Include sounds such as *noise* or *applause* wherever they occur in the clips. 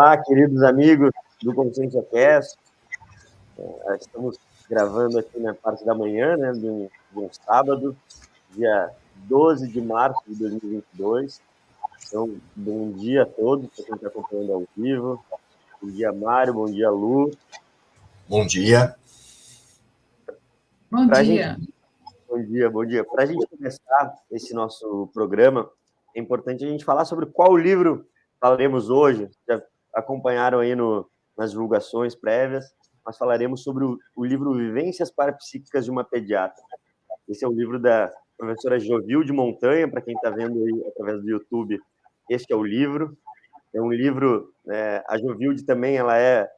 Olá, queridos amigos do Consciência Cast. É, estamos gravando aqui na parte da manhã, né, de um, de um sábado, dia 12 de março de 2022. Então, bom dia a todos, para quem está acompanhando ao vivo. Bom dia, Mário. Bom dia, Lu. Bom dia. Bom pra dia. Gente... Bom dia, bom dia. Para a gente começar esse nosso programa, é importante a gente falar sobre qual livro falaremos hoje. Já acompanharam aí no, nas divulgações prévias, mas falaremos sobre o, o livro Vivências Parapsíquicas de uma Pediatra. Esse é o livro da professora Jovil de Montanha, para quem está vendo aí através do YouTube, este é o livro. É um livro, é, a Jovilde também, ela é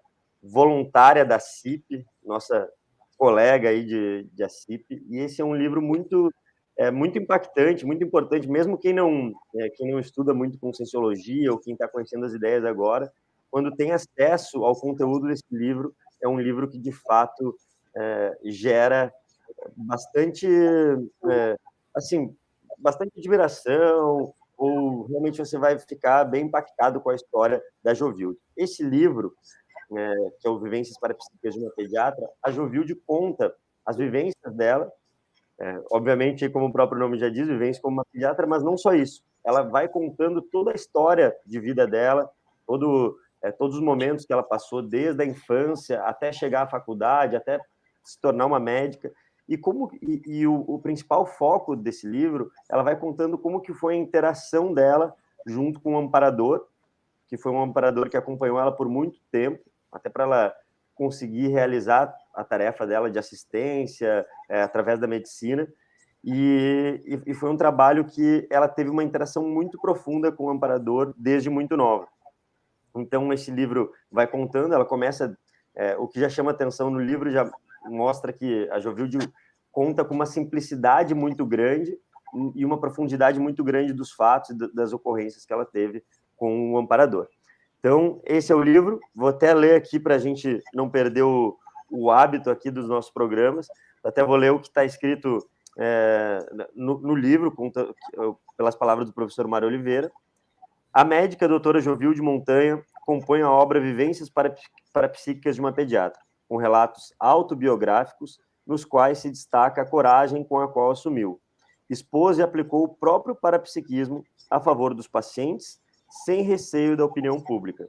voluntária da CIP, nossa colega aí de, de ACIP, e esse é um livro muito é muito impactante, muito importante, mesmo quem não é, quem não estuda muito com Cienciologia ou quem está conhecendo as ideias agora, quando tem acesso ao conteúdo desse livro, é um livro que de fato é, gera bastante, é, assim, bastante admiração, ou realmente você vai ficar bem impactado com a história da Jovilde. Esse livro, é, que é o Vivências Parapsíquicas de uma Pediatra, a Jovilde conta as vivências dela é, obviamente, como o próprio nome já diz, vivência como uma pediatra, mas não só isso. Ela vai contando toda a história de vida dela, todo, é, todos os momentos que ela passou, desde a infância até chegar à faculdade, até se tornar uma médica. E como e, e o, o, principal foco desse livro, ela vai contando como que foi a interação dela junto com o amparador, que foi um amparador que acompanhou ela por muito tempo, até para ela conseguir realizar a tarefa dela de assistência é, através da medicina. E, e, foi um trabalho que ela teve uma interação muito profunda com o amparador desde muito nova. Então, esse livro vai contando, ela começa. É, o que já chama atenção no livro já mostra que a Jovilde conta com uma simplicidade muito grande e uma profundidade muito grande dos fatos e das ocorrências que ela teve com o amparador. Então, esse é o livro. Vou até ler aqui para a gente não perder o, o, hábito aqui dos nossos programas. Até vou ler o que está escrito é, no, no, livro, pelas palavras do professor Mário Oliveira. A médica a doutora Jovil de Montanha compõe a obra Vivências para, para Psíquicas de uma Pediatra, com relatos autobiográficos nos quais se destaca a coragem com a qual assumiu. Expôs e aplicou o próprio parapsiquismo a favor dos pacientes sem receio da opinião pública,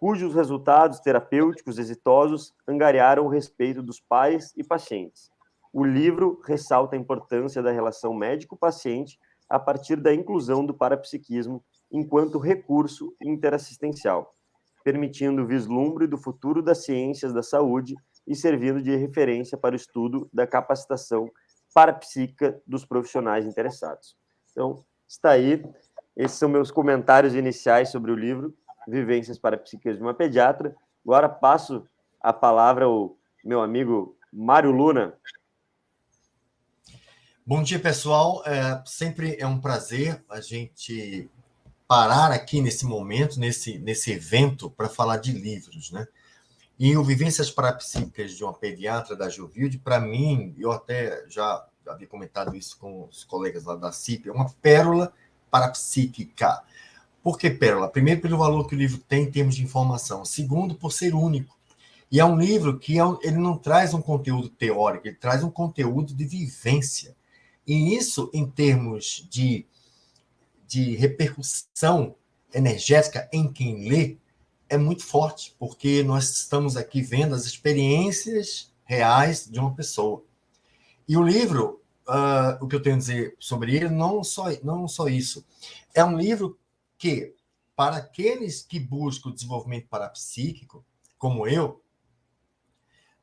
cujos resultados terapêuticos exitosos angariaram o respeito dos pais e pacientes. O livro ressalta a importância da relação médico-paciente a partir da inclusão do parapsiquismo enquanto recurso interassistencial, permitindo o vislumbre do futuro das ciências da saúde e servindo de referência para o estudo da capacitação parapsíquica dos profissionais interessados. Então, está aí esses são meus comentários iniciais sobre o livro Vivências para Psiquias de uma Pediatra. Agora passo a palavra ao meu amigo Mário Luna. Bom dia, pessoal. É, sempre é um prazer a gente parar aqui nesse momento, nesse, nesse evento, para falar de livros, né? E o Vivências Parapsíquicas de uma Pediatra da Juvilde, para mim, eu até já, já havia comentado isso com os colegas lá da CIP, é uma pérola parapsíquica. Por que pérola? Primeiro, pelo valor que o livro tem em termos de informação. Segundo, por ser único. E é um livro que é ele não traz um conteúdo teórico, ele traz um conteúdo de vivência. E isso, em termos de, de repercussão energética em quem lê, é muito forte, porque nós estamos aqui vendo as experiências reais de uma pessoa. E o livro, uh, o que eu tenho a dizer sobre ele, não só, não só isso. É um livro que, para aqueles que buscam o desenvolvimento parapsíquico, como eu,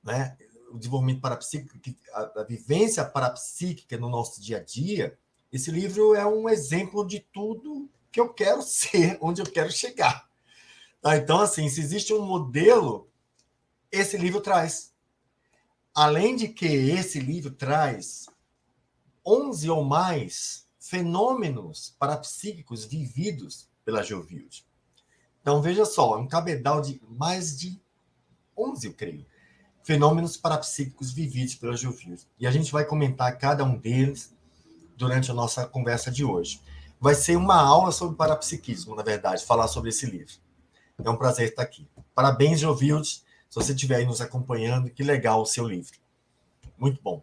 né, o desenvolvimento parapsíquico, a, a vivência parapsíquica no nosso dia a dia, esse livro é um exemplo de tudo que eu quero *laughs* ser, onde eu quero chegar. Tá? Então, assim, se existe um modelo, esse livro traz. Além de que esse livro traz 11 ou mais fenômenos parapsíquicos vividos pela Geovilde. Então, veja só, é um cabedal de mais de 11, eu creio, fenômenos parapsíquicos vividos pela Geovilde. E a gente vai comentar cada um deles durante a nossa conversa de hoje. Vai ser uma aula sobre parapsiquismo, na verdade, falar sobre esse livro. É um prazer estar aqui. Parabéns, Jovilde, se você estiver aí nos acompanhando, que legal o seu livro. Muito bom.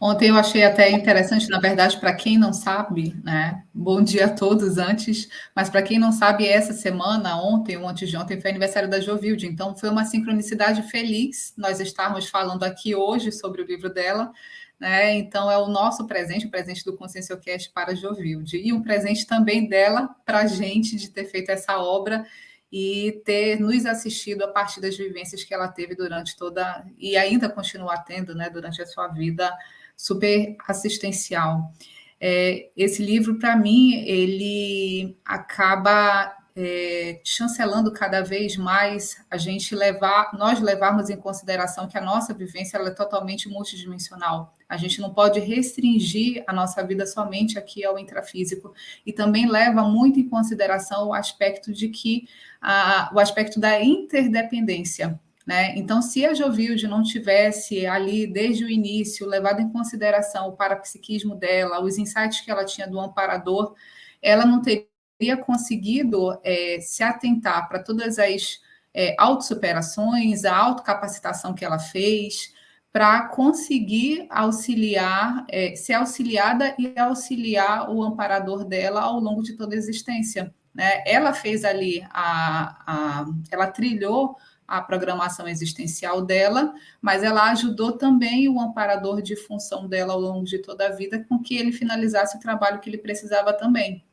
Ontem eu achei até interessante, na verdade, para quem não sabe, né? Bom dia a todos antes, mas para quem não sabe, essa semana, ontem ou antes de ontem, foi aniversário da Jovilde, então foi uma sincronicidade feliz nós estarmos falando aqui hoje sobre o livro dela, né? Então é o nosso presente, o presente do Conscienciocast para a Jovilde, e um presente também dela para a gente de ter feito essa obra e ter nos assistido a partir das vivências que ela teve durante toda e ainda continua tendo, né, durante a sua vida super assistencial. É, esse livro, para mim, ele acaba é, chancelando cada vez mais a gente levar, nós levarmos em consideração que a nossa vivência é totalmente multidimensional. A gente não pode restringir a nossa vida somente aqui ao intrafísico. E também leva muito em consideração o aspecto de que a, o aspecto da interdependência. Né? Então, se a Jovilde não tivesse ali, desde o início, levado em consideração o parapsiquismo dela, os insights que ela tinha do amparador, ela não teria conseguido é, se atentar para todas as é, autossuperações, a autocapacitação que ela fez, para conseguir auxiliar, é, ser auxiliada e auxiliar o amparador dela ao longo de toda a existência. Né? Ela fez ali, a, a, ela trilhou a programação existencial dela, mas ela ajudou também o amparador de função dela ao longo de toda a vida com que ele finalizasse o trabalho que ele precisava também.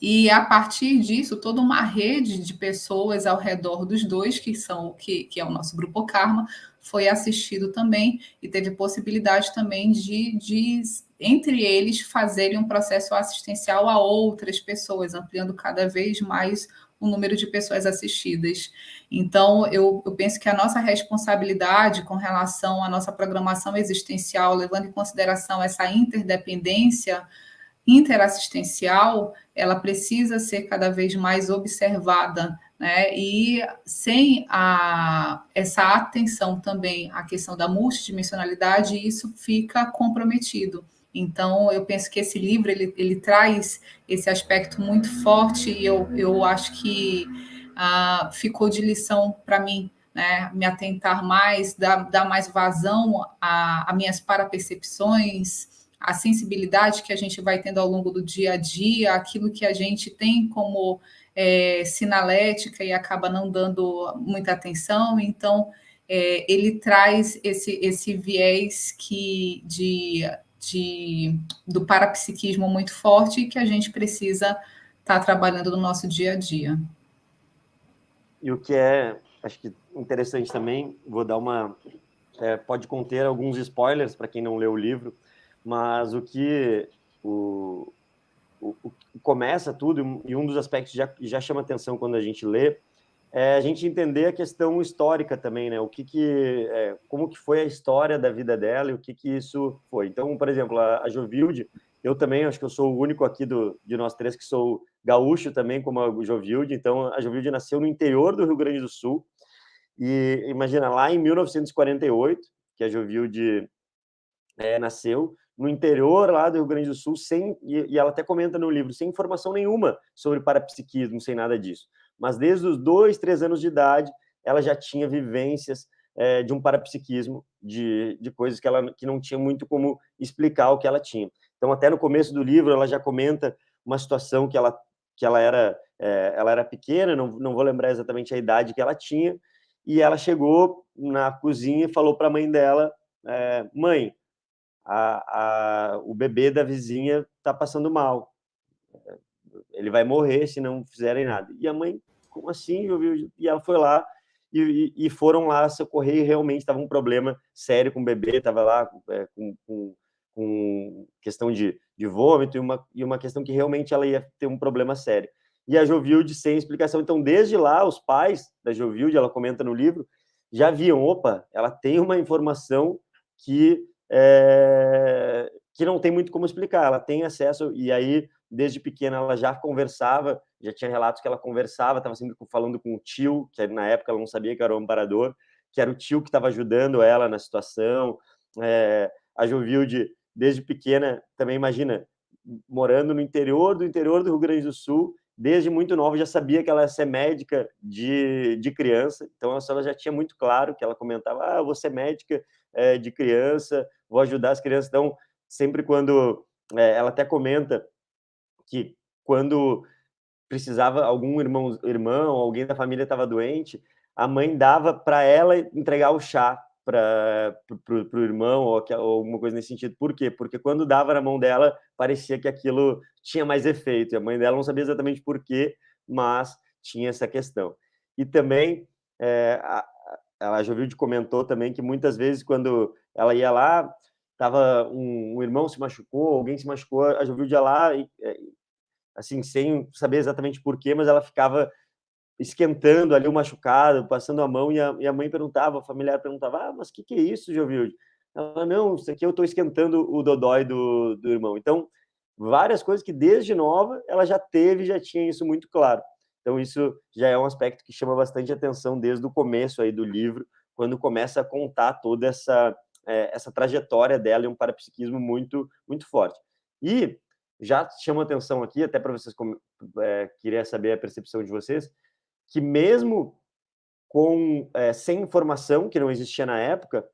E a partir disso, toda uma rede de pessoas ao redor dos dois, que são que, que é o nosso grupo Karma, foi assistido também e teve possibilidade também de, de entre eles fazerem um processo assistencial a outras pessoas, ampliando cada vez mais o número de pessoas assistidas. Então, eu, eu, penso que a nossa responsabilidade com relação à nossa programação existencial, levando em consideração essa interdependência interassistencial, ela precisa ser cada vez mais observada, né? E sem a, essa atenção também à questão da multidimensionalidade, isso fica comprometido. Então, eu penso que esse livro ele, ele traz esse aspecto muito forte e eu, eu acho que ah, ficou de lição para mim, né? Me atentar mais, dar, dar mais vazão a, minhas parapercepções, a sensibilidade que a gente vai tendo ao longo do dia a dia, aquilo que a gente tem como é, sinalética e acaba não dando muita atenção. Então, é, ele traz esse, esse viés que de de, do parapsiquismo muito forte que a gente precisa estar tá trabalhando no nosso dia a dia. E o que é, acho que interessante também, vou dar uma. É, pode conter alguns spoilers para quem não leu o livro, mas o que o, o, o começa tudo, e um dos aspectos que já, já chama atenção quando a gente lê, é a gente entender a questão histórica também, né? O que que, é, como que foi a história da vida dela e o que que isso foi. Então, por exemplo, a, a Jovilde, eu também acho que eu sou o único aqui do, de nós três que sou gaúcho também, como a Jovilde. Então, a Jovilde nasceu no interior do Rio Grande do Sul. E imagina, lá em 1948, que a Jovilde é, nasceu, no interior lá do Rio Grande do Sul, sem, e, e ela até comenta no livro, sem informação nenhuma sobre parapsiquismo, sem nada disso mas desde os dois, três anos de idade, ela já tinha vivências é, de um parapsiquismo, de, de coisas que ela que não tinha muito como explicar o que ela tinha. Então, até no começo do livro, ela já comenta uma situação que ela, que ela, era, é, ela era pequena, não, não vou lembrar exatamente a idade que ela tinha, e ela chegou na cozinha e falou para a mãe dela: é, Mãe, a, a, o bebê da vizinha está passando mal ele vai morrer se não fizerem nada. E a mãe, como assim? E ela foi lá e, e foram lá socorrer e realmente estava um problema sério com o bebê, estava lá é, com, com, com, questão de, de vômito e uma, e uma questão que realmente ela ia ter um problema sério. E a Jovilde sem explicação. Então, desde lá, os pais da Jovilde, ela comenta no livro, já viam, opa, ela tem uma informação que é, que não tem muito como explicar. Ela tem acesso, e aí, desde pequena, ela já conversava, já tinha relatos que ela conversava, estava sempre falando com o tio, que na época ela não sabia que era o amparador, que era o tio que estava ajudando ela na situação. É, a Jovilde, desde pequena, também imagina, morando no interior do interior do Rio Grande do Sul, desde muito nova já sabia que ela ia ser médica de, de criança, então ela já tinha muito claro que ela comentava, ah, eu vou ser médica é, de criança, vou ajudar as crianças, então sempre quando, é, ela até comenta que quando precisava algum irmão, irmão, alguém da família estava doente, a mãe dava para ela entregar o chá para o irmão ou, ou alguma coisa nesse sentido. Por quê? Porque quando dava na mão dela, parecia que aquilo tinha mais efeito. E a mãe dela não sabia exatamente por quê, mas tinha essa questão. E também, é, a, a Jovilde comentou também que muitas vezes, quando ela ia lá, tava um, um irmão se machucou, alguém se machucou, a Jovilde ia lá e, é, assim, sem saber exatamente por quê, mas ela ficava esquentando ali o machucado, passando a mão, e a, e a mãe perguntava, a familiar perguntava, ah, mas o que, que é isso, Jovilde? Ela, não, isso aqui eu estou esquentando o dodói do, do irmão. Então, várias coisas que desde nova ela já teve, já tinha isso muito claro. Então, isso já é um aspecto que chama bastante atenção desde o começo aí do livro, quando começa a contar toda essa, é, essa trajetória dela e um parapsiquismo muito, muito forte. E já chama atenção aqui, até para vocês é, queria saber a percepção de vocês, que mesmo com é, sem informação que não existia na época,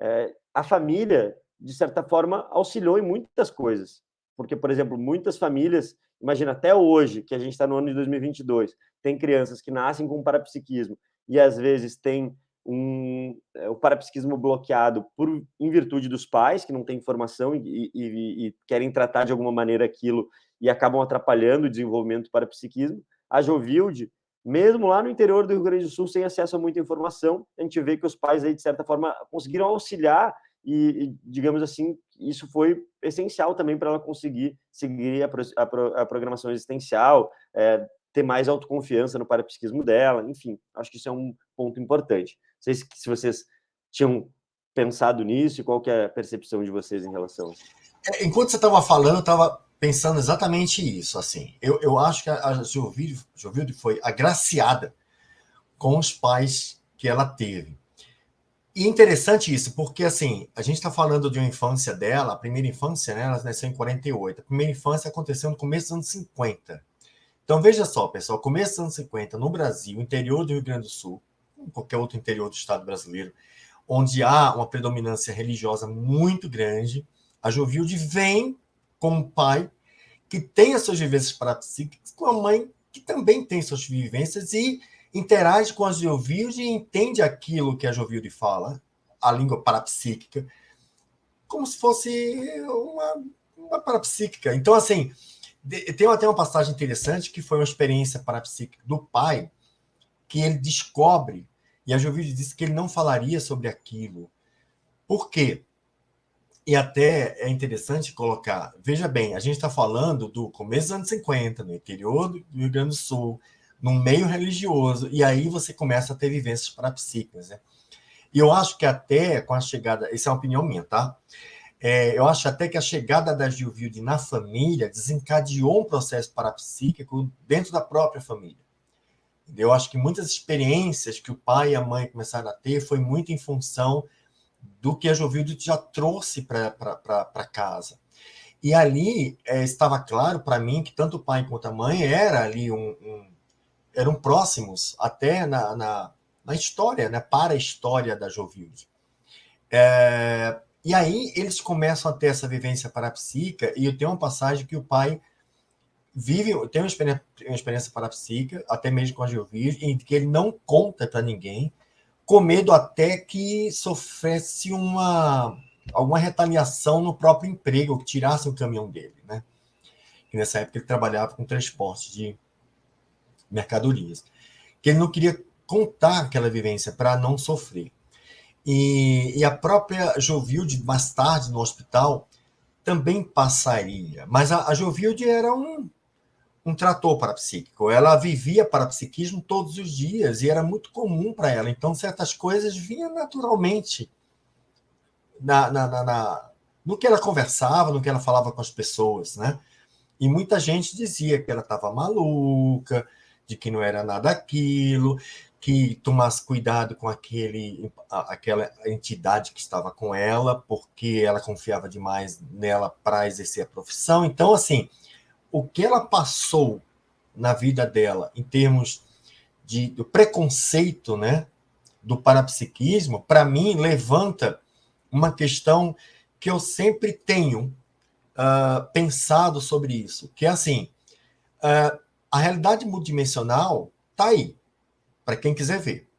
é, a família de certa forma auxiliou em muitas coisas, porque por exemplo muitas famílias, imagina até hoje que a gente está no ano de 2022, tem crianças que nascem com parapsiquismo e às vezes tem um, é, o parapsiquismo bloqueado por em virtude dos pais que não têm informação e, e, e, querem tratar de alguma maneira aquilo e acabam atrapalhando o desenvolvimento do parapsiquismo. A Jovilde, mesmo lá no interior do Rio Grande do Sul, sem acesso a muita informação, a gente vê que os pais aí de certa forma conseguiram auxiliar e, e digamos assim, isso foi essencial também para ela conseguir seguir a, a, a programação existencial, é, ter mais autoconfiança no parapsiquismo dela, enfim, acho que isso é um ponto importante sei se, se vocês tinham pensado nisso e qual que é a percepção de vocês em relação a isso. É, enquanto você estava falando, eu estava pensando exatamente isso. Assim, eu, eu acho que a Jovilde foi agraciada com os pais que ela teve. E interessante isso, porque assim, a gente está falando de uma infância dela, a primeira infância, né? Ela nasceu em 48. A primeira infância aconteceu no começo dos anos 50. Então veja só, pessoal, começo dos anos 50, no Brasil, interior do Rio Grande do Sul, qualquer outro interior do Estado brasileiro, onde há uma predominância religiosa muito grande, a Jovilde vem com um pai que tem as suas vivências parapsíquicas, com a mãe que também tem suas vivências e interage com a Jovilde e entende aquilo que a Jovilde fala, a língua parapsíquica, como se fosse uma, uma parapsíquica. Então, assim, tem até uma passagem interessante que foi uma experiência parapsíquica do pai, que ele descobre e a Jovilde disse que ele não falaria sobre aquilo. Por quê? E até é interessante colocar, veja bem, a gente está falando do começo dos anos 50, no interior do Rio Grande do Sul, num meio religioso, e aí você começa a ter vivências parapsíquicas. Né? E eu acho que até com a chegada, isso é uma opinião minha, tá? É, eu acho até que a chegada da Gilvilde na família desencadeou um processo parapsíquico dentro da própria família. Eu acho que muitas experiências que o pai e a mãe começaram a ter foi muito em função do que a Jovilde já trouxe para casa. E ali é, estava claro para mim que tanto o pai quanto a mãe era ali um, um eram próximos até na, na, na, história, né, para a história da Jovilde. É, e aí eles começam a ter essa vivência parapsíquica, e eu tenho uma passagem que o pai vive, tem uma experiência, uma experiência parapsíquica, até mesmo com a Geovirgem, em que ele não conta para ninguém, com medo até que sofresse uma alguma retaliação no próprio emprego, que tirasse o caminhão dele, né? Nessa época ele trabalhava com transporte de mercadorias. Que ele não queria contar aquela vivência para não sofrer. E, e, a própria Jovilde, mais tarde no hospital, também passaria. Mas a, a Jovilde era um, um trator parapsíquico. Ela vivia parapsiquismo todos os dias e era muito comum para ela. Então, certas coisas vinham naturalmente na, na, na, na, no que ela conversava, no que ela falava com as pessoas, né? E muita gente dizia que ela estava maluca, de que não era nada aquilo, que tomasse cuidado com aquele, aquela entidade que estava com ela, porque ela confiava demais nela para exercer a profissão. Então, assim, o que ela passou na vida dela em termos de do preconceito, né, do parapsiquismo, para mim levanta uma questão que eu sempre tenho uh, pensado sobre isso, que é assim, uh, a realidade multidimensional está aí para quem quiser ver.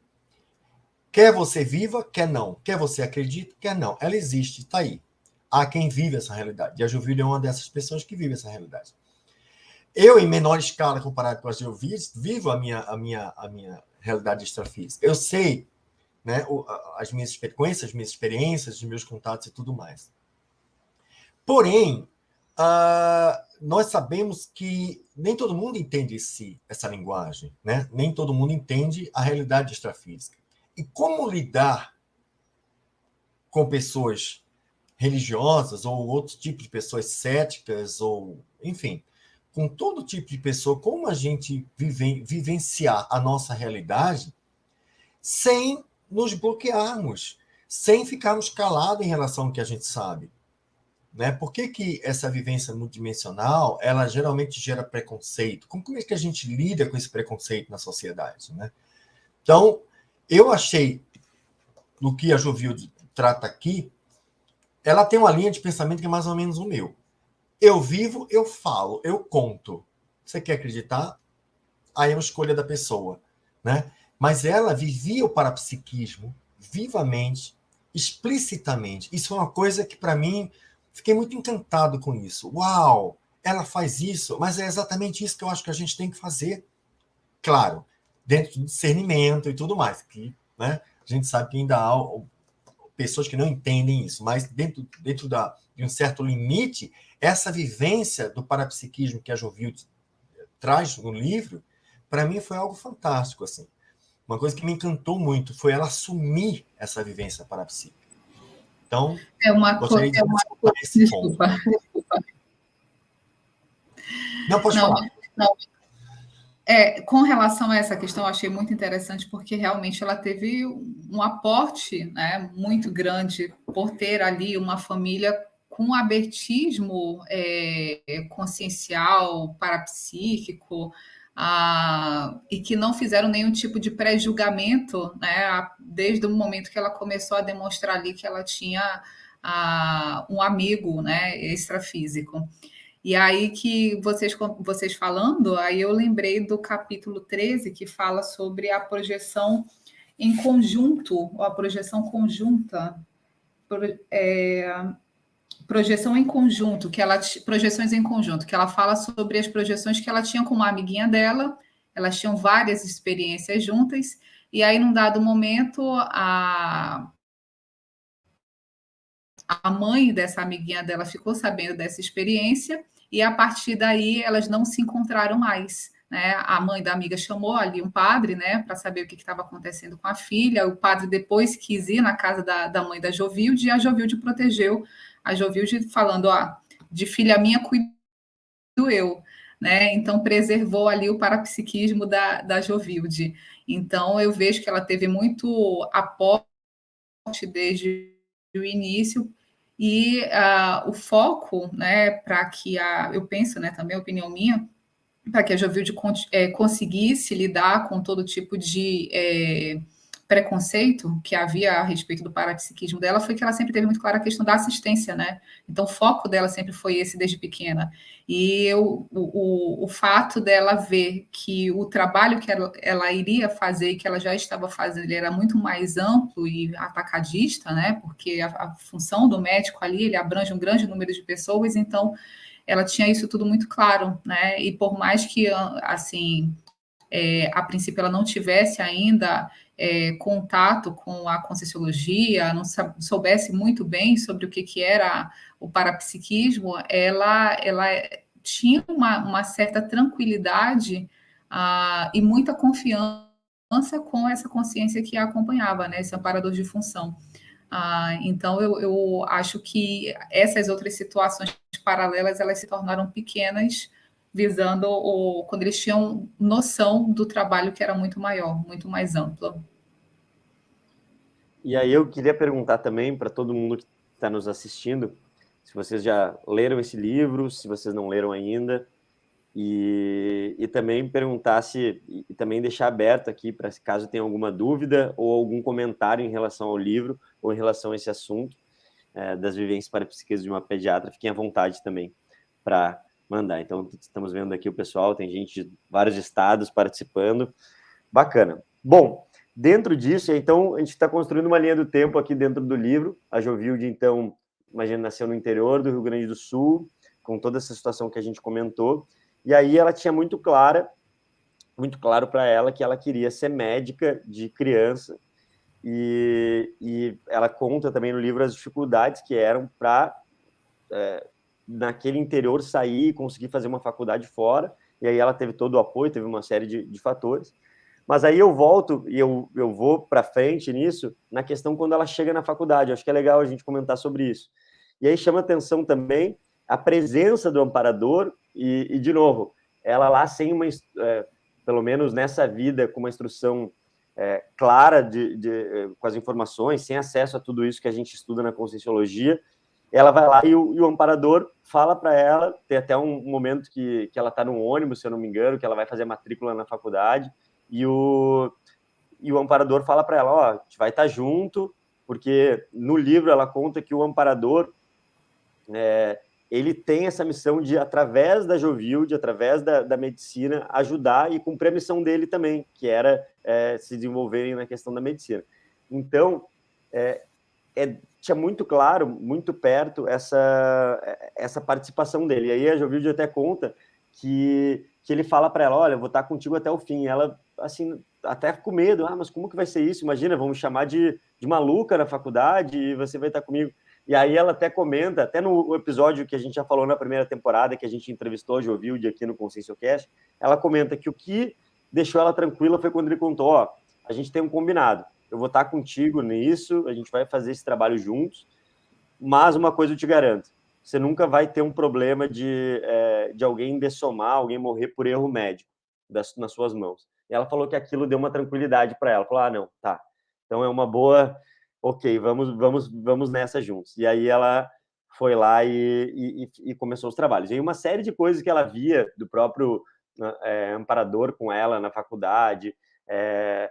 Quer você viva, quer não. Quer você acredite, quer não. Ela existe, está aí. Há quem vive essa realidade. E a Joville é uma dessas pessoas que vive essa realidade. Eu, em menor escala comparado com a Joville, vivo a minha, a minha, a minha realidade extrafísica. Eu sei né, as minhas experiências, as minhas experiências, os meus contatos e tudo mais. Porém, uh, nós sabemos que nem todo mundo entende esse, essa linguagem, né? nem todo mundo entende a realidade extrafísica. E como lidar com pessoas religiosas ou outro tipo de pessoas céticas, ou enfim, com todo tipo de pessoa, como a gente vive, vivenciar a nossa realidade sem nos bloquearmos, sem ficarmos calados em relação ao que a gente sabe. Né? Por que, que essa vivência multidimensional ela geralmente gera preconceito? Como, como é que a gente lida com esse preconceito na sociedade? Né? Então, eu achei, no que a Jovilde trata aqui, ela tem uma linha de pensamento que é mais ou menos o meu. Eu vivo, eu falo, eu conto. Você quer acreditar? Aí é uma escolha da pessoa. Né? Mas ela vivia o parapsiquismo vivamente, explicitamente. Isso é uma coisa que, para mim, Fiquei muito encantado com isso. Uau, ela faz isso, mas é exatamente isso que eu acho que a gente tem que fazer. Claro, dentro do discernimento e tudo mais, que né, a gente sabe que ainda há pessoas que não entendem isso, mas dentro, dentro da, de um certo limite, essa vivência do parapsiquismo que a Jovil traz no livro, para mim foi algo fantástico. assim. Uma coisa que me encantou muito foi ela assumir essa vivência parapsíquica. Então, é uma coisa. É uma... Desculpa, desculpa. Não, pode não, falar. Não. É, com relação a essa questão, eu achei muito interessante, porque realmente ela teve um aporte né, muito grande por ter ali uma família com abertismo é, consciencial, parapsíquico, e que não fizeram nenhum tipo de pré-julgamento, né, desde o momento que ela começou a demonstrar ali que ela tinha um amigo, né, extrafísico. E aí que vocês, vocês falando, aí eu lembrei do capítulo 13, que fala sobre a projeção em conjunto, ou a projeção conjunta, é, projeção em conjunto, que ela projeções em conjunto, que ela fala sobre as projeções que ela tinha com uma amiguinha dela. Elas tinham várias experiências juntas e aí num dado momento a a mãe dessa amiguinha dela ficou sabendo dessa experiência e a partir daí elas não se encontraram mais. Né? A mãe da amiga chamou ali um padre, né, para saber o que estava acontecendo com a filha. O padre depois quis ir na casa da, da mãe da Jovilde e a Jovilde protegeu a Jovilde falando, ó, de filha minha cuido eu, né? Então preservou ali o parapsiquismo da, da Jovilde. Então eu vejo que ela teve muito aporte desde o início e uh, o foco, né, para que a, eu penso, né, também opinião minha, para que a Jovilde é, conseguisse lidar com todo tipo de é, preconceito que havia a respeito do parapsiquismo dela foi que ela sempre teve muito clara a questão da assistência, né? Então, o foco dela sempre foi esse desde pequena. E eu, o, o, o fato dela ver que o trabalho que ela, ela iria fazer e que ela já estava fazendo era muito mais amplo e atacadista, né? Porque a, a função do médico ali, ele abrange um grande número de pessoas, então ela tinha isso tudo muito claro, né? E por mais que, assim, é, a princípio ela não tivesse ainda é, contato com a Conscienciologia, não soubesse muito bem sobre o que, que era o parapsiquismo, ela, ela tinha uma, uma certa tranquilidade ah, e muita confiança com essa consciência que a acompanhava, né, esse amparador de função. Ah, então, eu, eu acho que essas outras situações paralelas, elas se tornaram pequenas visando o, quando eles tinham noção do trabalho que era muito maior, muito mais amplo. E aí eu queria perguntar também para todo mundo que está nos assistindo, se vocês já leram esse livro, se vocês não leram ainda, e, e também perguntar se, e também deixar aberto aqui para caso tenha alguma dúvida ou algum comentário em relação ao livro ou em relação a esse assunto é, das vivências parapsíquicas de uma pediatra, fiquem à vontade também para mandar. Então, estamos vendo aqui o pessoal, tem gente de vários estados participando. Bacana. Bom, dentro disso, então, a gente está construindo uma linha do tempo aqui dentro do livro. A Jovilde, então, imagina, nasceu no interior do Rio Grande do Sul, com toda essa situação que a gente comentou. E aí ela tinha muito clara, muito claro para ela que ela queria ser médica de criança. E, e ela conta também no livro as dificuldades que eram para é, naquele interior sair e conseguir fazer uma faculdade fora. E aí ela teve todo o apoio, teve uma série de, de fatores. Mas aí eu volto e eu, eu vou para frente nisso, na questão quando ela chega na faculdade. Eu acho que é legal a gente comentar sobre isso. E aí chama atenção também a presença do amparador e, e de novo, ela lá sem uma, é, pelo menos nessa vida, com uma instrução é, clara de, de, é, com as informações, sem acesso a tudo isso que a gente estuda na Conscienciologia, ela vai lá e o, e o amparador fala para ela, tem até um momento que, que ela está no ônibus, se eu não me engano, que ela vai fazer matrícula na faculdade, e o, e o amparador fala para ela, ó, a gente vai estar tá junto, porque no livro ela conta que o amparador é, ele tem essa missão de, através da Jovilde, através da, da medicina, ajudar e cumprir a missão dele também, que era é, se desenvolverem na questão da medicina. Então, é, é, tinha muito claro, muito perto, essa, essa participação dele. E aí a Jovilde até conta que, que ele fala para ela, olha, vou estar contigo até o fim. E ela, assim, até com medo, ah, mas como que vai ser isso? Imagina, vamos chamar de, de maluca na faculdade e você vai estar comigo. E aí ela até comenta, até no episódio que a gente já falou na primeira temporada, que a gente entrevistou a Jovilde aqui no Conscienciocast, ela comenta que o que deixou ela tranquila foi quando ele contou, ó, a gente tem um combinado, eu vou estar contigo nisso, a gente vai fazer esse trabalho juntos, mas uma coisa eu te garanto, você nunca vai ter um problema de, é, de alguém dessomar, alguém morrer por erro médico das, nas suas mãos. E ela falou que aquilo deu uma tranquilidade para ela, falou, ah, não, tá, então é uma boa ok, vamos, vamos, vamos nessa juntos. E aí ela foi lá e, e, e começou os trabalhos. E uma série de coisas que ela via do próprio é, amparador com ela na faculdade. É,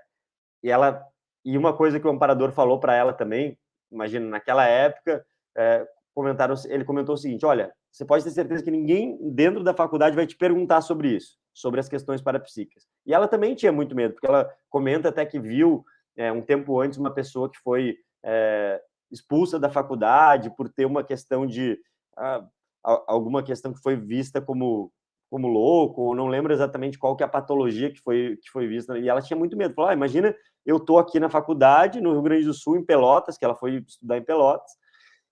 e ela e uma coisa que o amparador falou para ela também, imagina, naquela época, é, comentaram, ele comentou o seguinte: olha, você pode ter certeza que ninguém dentro da faculdade vai te perguntar sobre isso, sobre as questões parapsíquicas. E ela também tinha muito medo, porque ela comenta até que viu é, um tempo antes uma pessoa que foi é, expulsa da faculdade por ter uma questão de ah, alguma questão que foi vista como como louco, ou não lembro exatamente qual que é a patologia que foi que foi vista, e ela tinha muito medo, falou, ah, imagina, eu tô aqui na faculdade, no Rio Grande do Sul, em Pelotas, que ela foi estudar em Pelotas,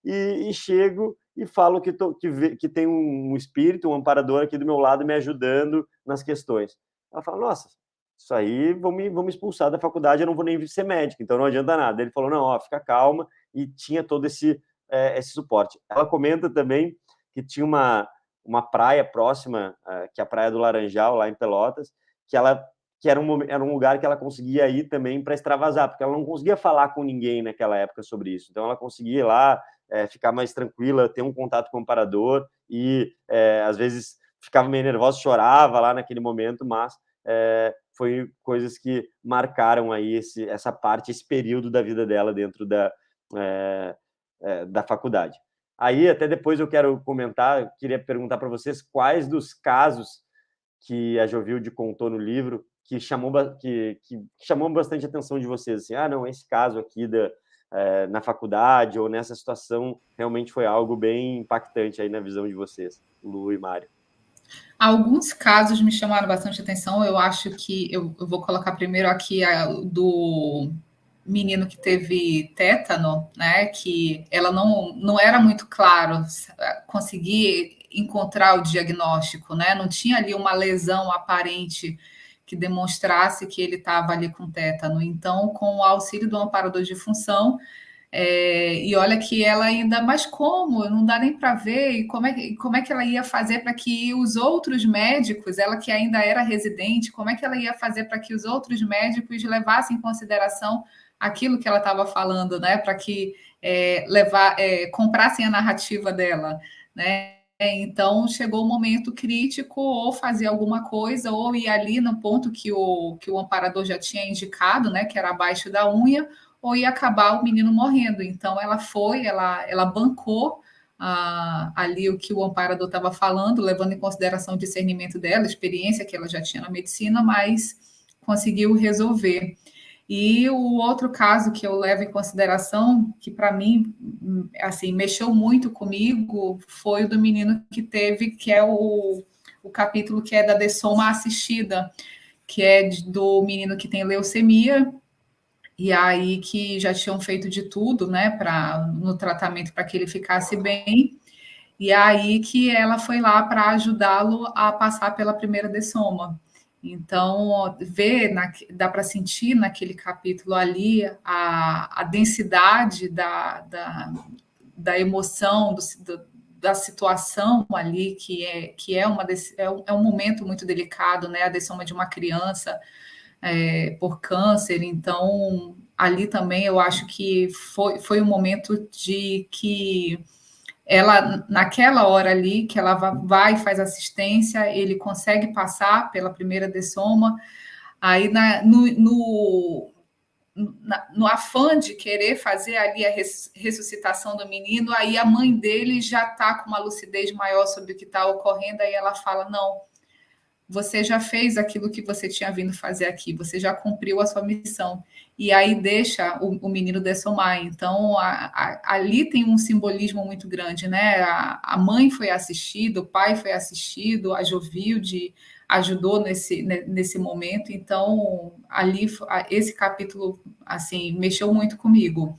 e, e chego e falo que, tô, que, que tem um espírito, um amparador aqui do meu lado me ajudando nas questões. Ela fala, nossa, isso aí vão me, vão me expulsar da faculdade, eu não vou nem ser médico, então não adianta nada. Ele falou, não, ó, fica calma, e tinha todo esse, é, esse suporte. Ela comenta também que tinha uma, uma praia próxima, é, que é a Praia do Laranjal, lá em Pelotas, que ela que era um, era um lugar que ela conseguia ir também para extravasar, porque ela não conseguia falar com ninguém naquela época sobre isso. Então ela conseguia ir lá, é, ficar mais tranquila, ter um contato com o parador e é, às vezes ficava meio nervosa, chorava lá naquele momento, mas é, foi coisas que marcaram aí esse, essa parte, esse período da vida dela dentro da, é, é, da faculdade. Aí, até depois eu quero comentar, queria perguntar para vocês quais dos casos que a Jovilde contou no livro que chamou, que, que chamou bastante atenção de vocês, assim, ah, não, esse caso aqui da, é, na faculdade ou nessa situação realmente foi algo bem impactante aí na visão de vocês, Lu e Mário. Alguns casos me chamaram bastante atenção. Eu acho que eu, eu vou colocar primeiro aqui a, do menino que teve tétano, né? Que ela não, não era muito claro conseguir encontrar o diagnóstico, né? Não tinha ali uma lesão aparente que demonstrasse que ele estava ali com tétano. Então, com o auxílio do amparador de função, É, e olha que ela ainda, mas como? Não dá nem para ver. E como é, como é que ela ia fazer para que os outros médicos, ela que ainda era residente, como é que ela ia fazer para que os outros médicos levassem em consideração aquilo que ela estava falando, né? Para que é, levar, é, comprassem a narrativa dela, né? Então chegou o momento crítico, ou fazer alguma coisa, ou ir ali no ponto que o, que o amparador já tinha indicado, né? Que era abaixo da unha, ou ia acabar o menino morrendo. Então ela foi, ela, ela bancou ah, ali o que o amparador estava falando, levando em consideração o discernimento dela, a experiência que ela já tinha na medicina, mas conseguiu resolver. E o outro caso que eu levo em consideração, que para mim assim mexeu muito comigo, foi o do menino que teve, que é o, o capítulo que é da dessoma assistida, que é do menino que tem leucemia e aí que já tinham feito de tudo, né, para no tratamento para que ele ficasse bem. E aí que ela foi lá para ajudá-lo a passar pela primeira dessoma. Então, vê, na, dá para sentir naquele capítulo ali a, a densidade da, da, da emoção, do, da situação ali, que é, que é, uma, é, um, é um momento muito delicado, né? A dessoma de uma criança, é, por câncer. Então, ali também eu acho que foi, foi um momento de que ela, naquela hora ali, que ela vai e faz assistência, ele consegue passar pela primeira dessoma, aí na, no, no, na, no afã de querer fazer ali a ressuscitação do menino, aí a mãe dele já está com uma lucidez maior sobre o que está ocorrendo, aí ela fala, não, você já fez aquilo que você tinha vindo fazer aqui, você já cumpriu a sua missão. E aí deixa o, o menino dessomar. Então, a, a, ali tem um simbolismo muito grande, né? A, a, mãe foi assistida, o pai foi assistido, a Jovilde ajudou nesse, nesse momento. Então, ali, esse capítulo, assim, mexeu muito comigo.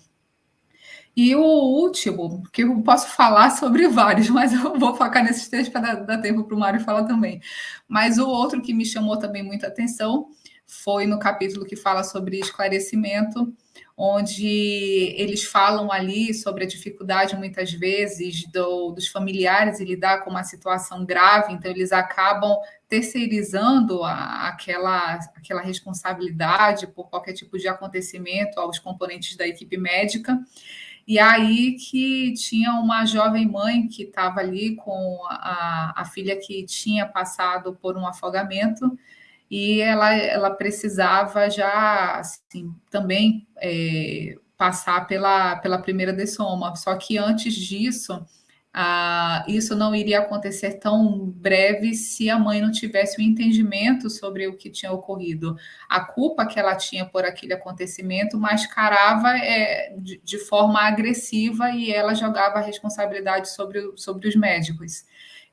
E o último, que eu posso falar sobre *laughs* vários, mas eu vou focar nesses três para dar, dar tempo para o Mário falar também. Mas o outro que me chamou também muita atenção foi no capítulo que fala sobre esclarecimento, onde eles falam ali sobre a dificuldade, muitas vezes, do, dos familiares em lidar com uma situação grave, então eles acabam terceirizando a, aquela, aquela responsabilidade por qualquer tipo de acontecimento aos componentes da equipe médica. E aí que tinha uma jovem mãe que estava ali com a, a filha que tinha passado por um afogamento e ela, ela precisava já assim, também é, passar pela, pela primeira dessoma. Só que antes disso, ah, isso não iria acontecer tão breve se a mãe não tivesse o um entendimento sobre o que tinha ocorrido. A culpa que ela tinha por aquele acontecimento mascarava é, de, de, forma agressiva e ela jogava a responsabilidade sobre, sobre os médicos.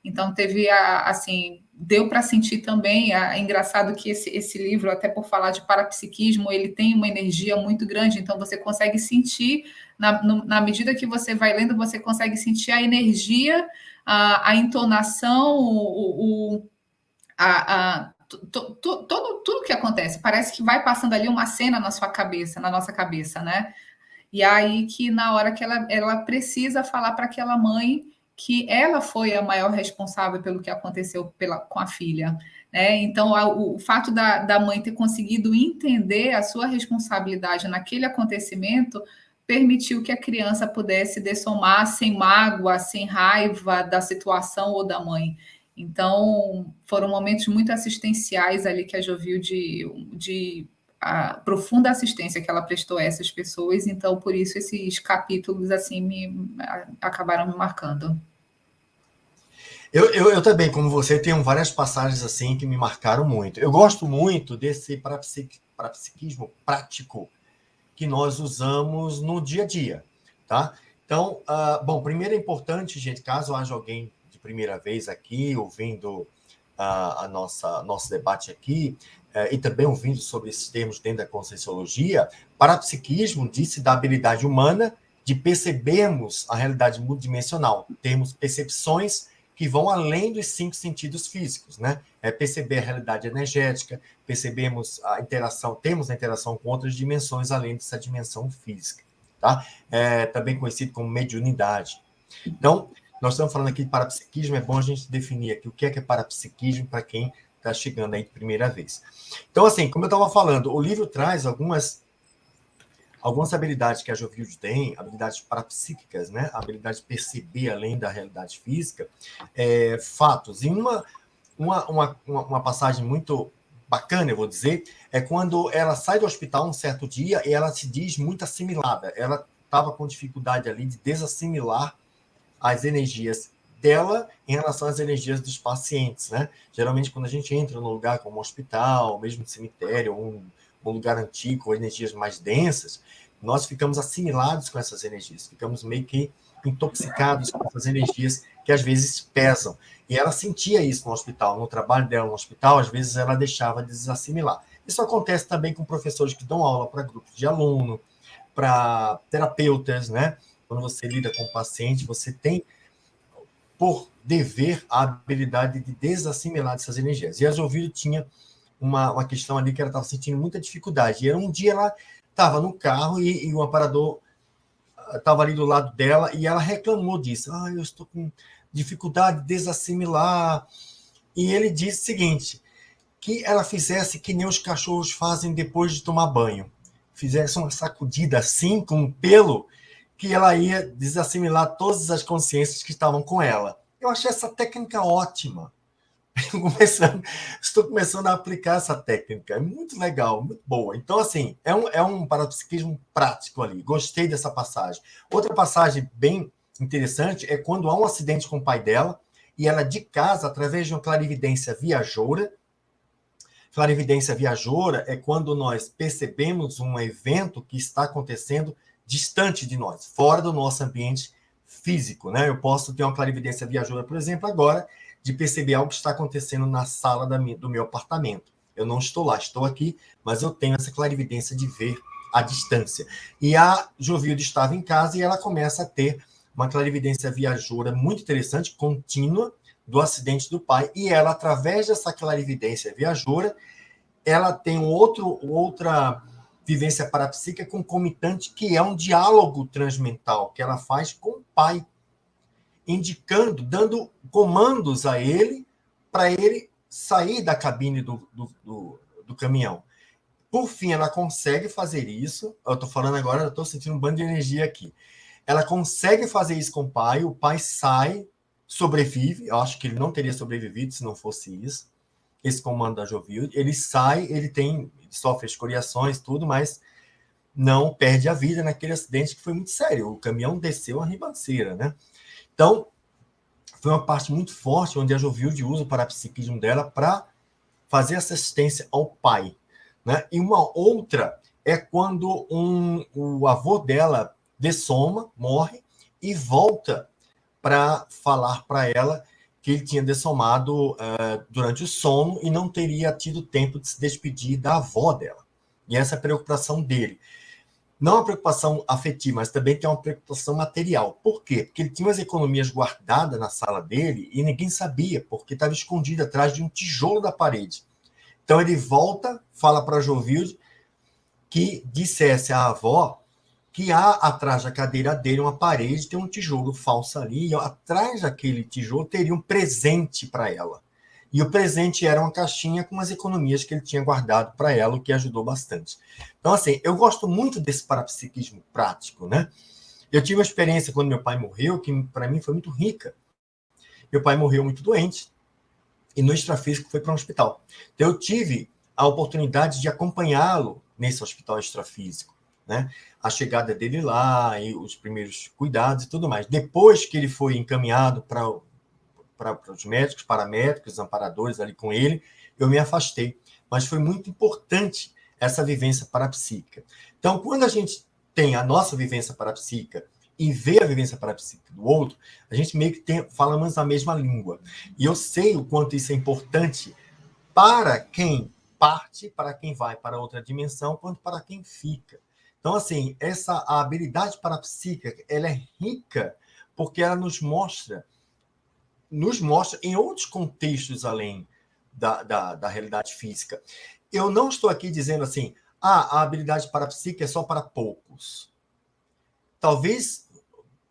Então, teve, assim, deu para sentir também, é engraçado que esse, esse livro, até por falar de parapsiquismo, ele tem uma energia muito grande, então você consegue sentir na, no, na medida que você vai lendo, você consegue sentir a energia, a, a entonação, o, o a, a todo, tudo que acontece. Parece que vai passando ali uma cena na sua cabeça, na nossa cabeça, né? E aí que na hora que ela, ela precisa falar para aquela mãe que ela foi a maior responsável pelo que aconteceu pela, com a filha. Né? Então, a, o, o, fato da, da mãe ter conseguido entender a sua responsabilidade naquele acontecimento permitiu que a criança pudesse dessomar sem mágoa, sem raiva da situação ou da mãe. Então, foram momentos muito assistenciais ali que a Jo viu de, de a profunda assistência que ela prestou a essas pessoas. Então, por isso, esses capítulos assim me acabaram me marcando. Eu, eu, eu, também, como você, tenho várias passagens assim que me marcaram muito. Eu gosto muito desse parapsiquismo prático que nós usamos no dia a dia, tá? Então, uh, bom, primeiro é importante, gente, caso haja alguém de primeira vez aqui ouvindo uh, a nossa nosso debate aqui uh, e também ouvindo sobre esses termos dentro da conscienciologia, parapsiquismo disse da habilidade humana de percebermos a realidade multidimensional, termos percepções que vão além dos cinco sentidos físicos, né? É perceber a realidade energética, percebemos a interação, temos a interação com outras dimensões além dessa dimensão física. tá? É também conhecido como mediunidade. Então, nós estamos falando aqui de parapsiquismo, é bom a gente definir aqui o que é, que é parapsiquismo para quem está chegando aí de primeira vez. Então, assim, como eu estava falando, o livro traz algumas algumas habilidades que a Jovilde tem, habilidades parapsíquicas, né? A habilidade de perceber além da realidade física, é, fatos. E uma, uma, uma, uma passagem muito bacana, eu vou dizer, é quando ela sai do hospital um certo dia e ela se diz muito assimilada. Ela estava com dificuldade ali de desassimilar as energias dela em relação às energias dos pacientes, né? Geralmente, quando a gente entra num lugar como um hospital, mesmo um cemitério, um, um lugar antigo, com energias mais densas, nós ficamos assimilados com essas energias, ficamos meio que intoxicados com essas energias que às vezes pesam. E ela sentia isso no hospital, no trabalho dela no hospital, às vezes ela deixava de desassimilar. Isso acontece também com professores que dão aula para grupos de aluno, para terapeutas, né? Quando você lida com o paciente, você tem por dever a habilidade de desassimilar essas energias. E a Joviro tinha uma, uma questão ali que ela estava sentindo muita dificuldade. E era um dia ela estava no carro e, e o aparador estava ali do lado dela e ela reclamou disso. Ah, eu estou com dificuldade de desassimilar. E ele disse o seguinte: que ela fizesse que nem os cachorros fazem depois de tomar banho. Fizesse uma sacudida assim, com um pelo, que ela ia desassimilar todas as consciências que estavam com ela. Eu achei essa técnica ótima. *laughs* Começando, estou começando a aplicar essa técnica. É muito legal, muito boa. Então, assim, é um, é um parapsiquismo prático ali. Gostei dessa passagem. Outra passagem bem interessante é quando há um acidente com o pai dela e ela de casa, através de uma clarividência viajoura, clarividência viajoura é quando nós percebemos um evento que está acontecendo distante de nós, fora do nosso ambiente físico, né? Eu posso ter uma clarividência viajoura, por exemplo, agora, de perceber algo que está acontecendo na sala da, do meu apartamento. Eu não estou lá, estou aqui, mas eu tenho essa clarividência de ver à distância. E a Jovilde estava em casa e ela começa a ter uma clarividência viajoura muito interessante, contínua, do acidente do pai, e ela, através dessa clarividência viajoura, ela tem outro, outra vivência parapsíquica concomitante, que é um diálogo transmental que ela faz com o pai, indicando, dando comandos a ele para ele sair da cabine do, do, do, do, caminhão. Por fim, ela consegue fazer isso. Eu estou falando agora, eu estou sentindo um bando de energia aqui. Ela consegue fazer isso com o pai, o pai sai, sobrevive. Eu acho que ele não teria sobrevivido se não fosse isso. Esse comando da Jovil. Ele sai, ele tem sofre escoriações, tudo, mas não perde a vida naquele acidente que foi muito sério. O caminhão desceu a ribanceira, né? Então, foi uma parte muito forte onde a Jovilde usa o parapsiquismo dela para fazer assistência ao pai. Né? E uma outra é quando um, o avô dela dessoma, morre, e volta para falar para ela que ele tinha dessomado uh, durante o sono e não teria tido tempo de se despedir da avó dela. E essa é a preocupação dele. Não uma preocupação afetiva, mas também tem uma preocupação material. Por quê? Porque ele tinha as economias guardadas na sala dele e ninguém sabia, porque estava escondido atrás de um tijolo da parede. Então ele volta, fala para Jovilde que dissesse à avó que há atrás da cadeira dele uma parede, tem um tijolo falso ali, e atrás daquele tijolo teria um presente para ela. E o presente era uma caixinha com as economias que ele tinha guardado para ela, o que ajudou bastante. Então, assim, eu gosto muito desse parapsiquismo prático, né? Eu tive uma experiência quando meu pai morreu, que para mim foi muito rica. Meu pai morreu muito doente, e no extrafísico foi para um hospital. Então, eu tive a oportunidade de acompanhá-lo nesse hospital extrafísico né? A chegada dele lá e os primeiros cuidados e tudo mais. Depois que ele foi encaminhado para para os médicos, paramédicos, amparadores ali com ele, eu me afastei. Mas foi muito importante essa vivência parapsíquica. Então, quando a gente tem a nossa vivência parapsíquica e vê a vivência parapsíquica do outro, a gente meio que tem, falamos a mesma língua. E eu sei o quanto isso é importante para quem parte, para quem vai para outra dimensão, quanto para quem fica. Então, assim, essa habilidade parapsíquica, ela é rica porque ela nos mostra, nos mostra em outros contextos além da, da, da realidade física. Eu não estou aqui dizendo assim, ah, a habilidade parapsíquica é só para poucos. Talvez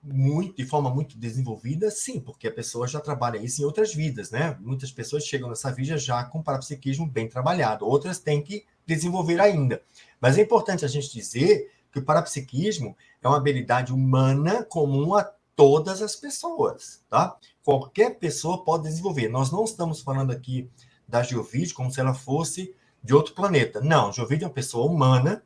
muito, de forma muito desenvolvida, sim, porque a pessoa já trabalha isso em outras vidas, né? Muitas pessoas chegam nessa vida já com parapsiquismo bem trabalhado, outras têm que desenvolver ainda. Mas é importante a gente dizer que o parapsiquismo é uma habilidade humana comum a todas as pessoas, tá? Qualquer pessoa pode desenvolver. Nós não estamos falando aqui da Geovide como se ela fosse de outro planeta. Não, Geovide é uma pessoa humana,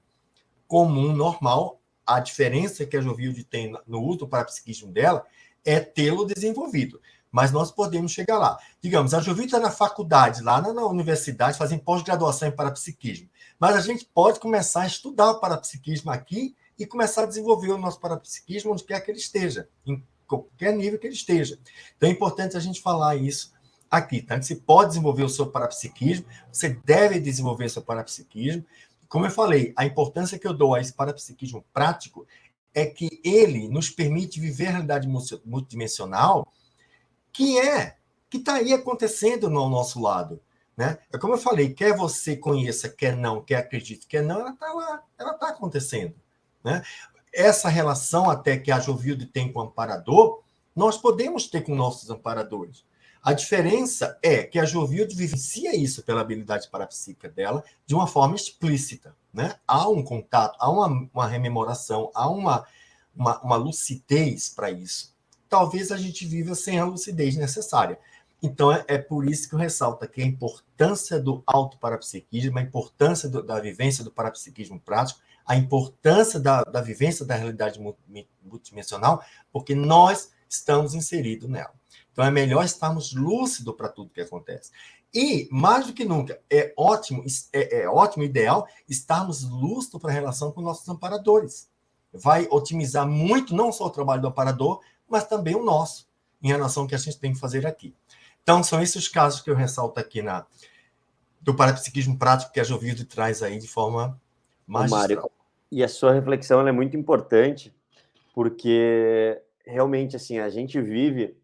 comum, normal, a diferença que a Jovilde tem no uso do parapsiquismo dela é tê-lo desenvolvido. Mas nós podemos chegar lá. Digamos, a Jovilde está na faculdade, lá na, universidade, fazendo pós-graduação em parapsiquismo. Mas a gente pode começar a estudar parapsiquismo aqui e começar a desenvolver o nosso parapsiquismo onde quer que ele esteja, em qualquer nível que ele esteja. Então é importante a gente falar isso aqui, tá? Você pode desenvolver o seu parapsiquismo, você deve desenvolver o seu parapsiquismo, como eu falei, a importância que eu dou a esse parapsiquismo prático é que ele nos permite viver a realidade multidimensional que é, que está aí acontecendo no nosso lado. Né? É como eu falei, quer você conheça, quer não, quer acredite, quer não, ela está lá, ela está acontecendo. Né? Essa relação até que a Jovilde tem com o amparador, nós podemos ter com nossos amparadores. A diferença é que a Jovilde vivencia isso pela habilidade parapsíquica dela de uma forma explícita. Né? Há um contato, há uma, uma rememoração, há uma, uma, uma lucidez para isso. Talvez a gente viva sem a lucidez necessária. Então, é, é, por isso que eu ressalto aqui a importância do autoparapsiquismo, a importância do, da vivência do parapsiquismo prático, a importância da, da vivência da realidade multidimensional, porque nós estamos inseridos nela. Então é melhor estarmos lúcidos para tudo que acontece. E, mais do que nunca, é ótimo, é, é ótimo, ideal, estarmos lúcidos para a relação com nossos amparadores. Vai otimizar muito, não só o trabalho do amparador, mas também o nosso, em relação ao que a gente tem que fazer aqui. Então, são esses os casos que eu ressalto aqui na do parapsiquismo prático que a Jovilde traz aí de forma magistral. Mário, e a sua reflexão é muito importante, porque realmente, assim, a gente vive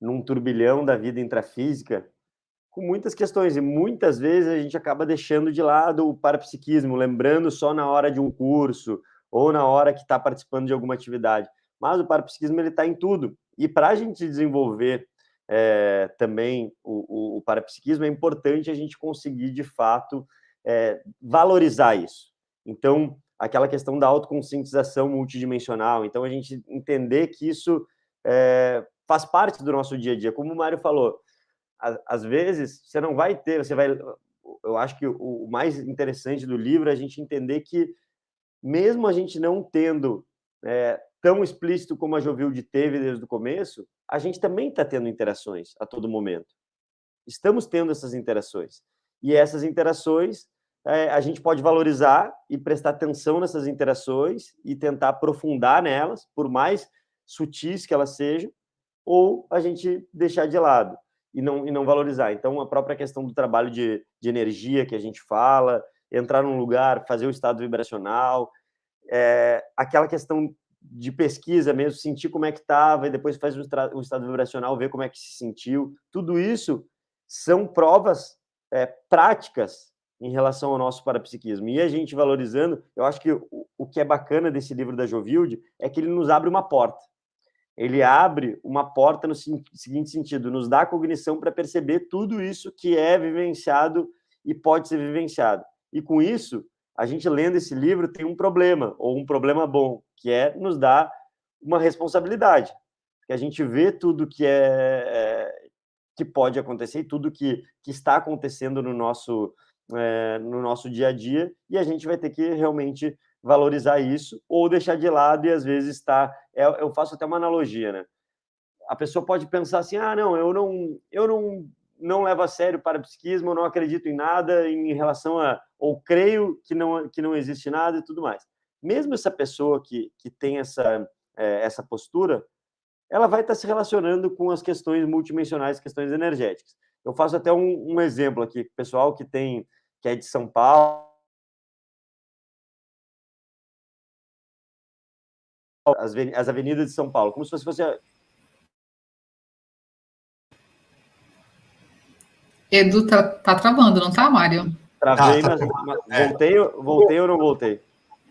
num turbilhão da vida intrafísica com muitas questões e muitas vezes a gente acaba deixando de lado o parapsiquismo, lembrando só na hora de um curso ou na hora que está participando de alguma atividade. Mas o parapsiquismo ele está em tudo e para a gente desenvolver é, também o, o, o, parapsiquismo é importante a gente conseguir de fato é, valorizar isso. Então aquela questão da autoconscientização multidimensional, então a gente entender que isso é, faz parte do nosso dia a dia. Como o Mário falou, às vezes você não vai ter, você vai. Eu acho que o mais interessante do livro é a gente entender que, mesmo a gente não tendo é, tão explícito como a Jovilde teve desde o começo, a gente também está tendo interações a todo momento. Estamos tendo essas interações. E essas interações é, a gente pode valorizar e prestar atenção nessas interações e tentar aprofundar nelas, por mais sutis que elas sejam, ou a gente deixar de lado e não, e não valorizar. Então, a própria questão do trabalho de, de energia que a gente fala, entrar num lugar, fazer o estado vibracional, é, aquela questão de pesquisa mesmo, sentir como é que estava e depois faz o, estado vibracional, ver como é que se sentiu. Tudo isso são provas é, práticas em relação ao nosso parapsiquismo. E a gente valorizando, eu acho que o, o que é bacana desse livro da Jovilde é que ele nos abre uma porta ele abre uma porta no seguinte sentido, nos dá cognição para perceber tudo isso que é vivenciado e pode ser vivenciado. E com isso, a gente lendo esse livro tem um problema, ou um problema bom, que é nos dar uma responsabilidade. Que a gente vê tudo que é, é que pode acontecer, tudo que, que está acontecendo no nosso, é, no nosso dia a dia, e a gente vai ter que realmente valorizar isso ou deixar de lado e às vezes está. É, eu faço até uma analogia, né? A pessoa pode pensar assim: ah, não, eu não, eu não, não levo a sério para psiquismo, eu não acredito em nada em relação a. ou creio que não, que não existe nada e tudo mais. Mesmo essa pessoa que, que tem essa, é, essa postura, ela vai estar se relacionando com as questões multidimensionais, questões energéticas. Eu faço até um, um exemplo aqui, pessoal que tem que é de São Paulo as, as avenidas de São Paulo, como se fosse. Edu tá, tá travando, não tá, Mário? Travei, ah, tá mas, mas voltei, voltei ou não voltei?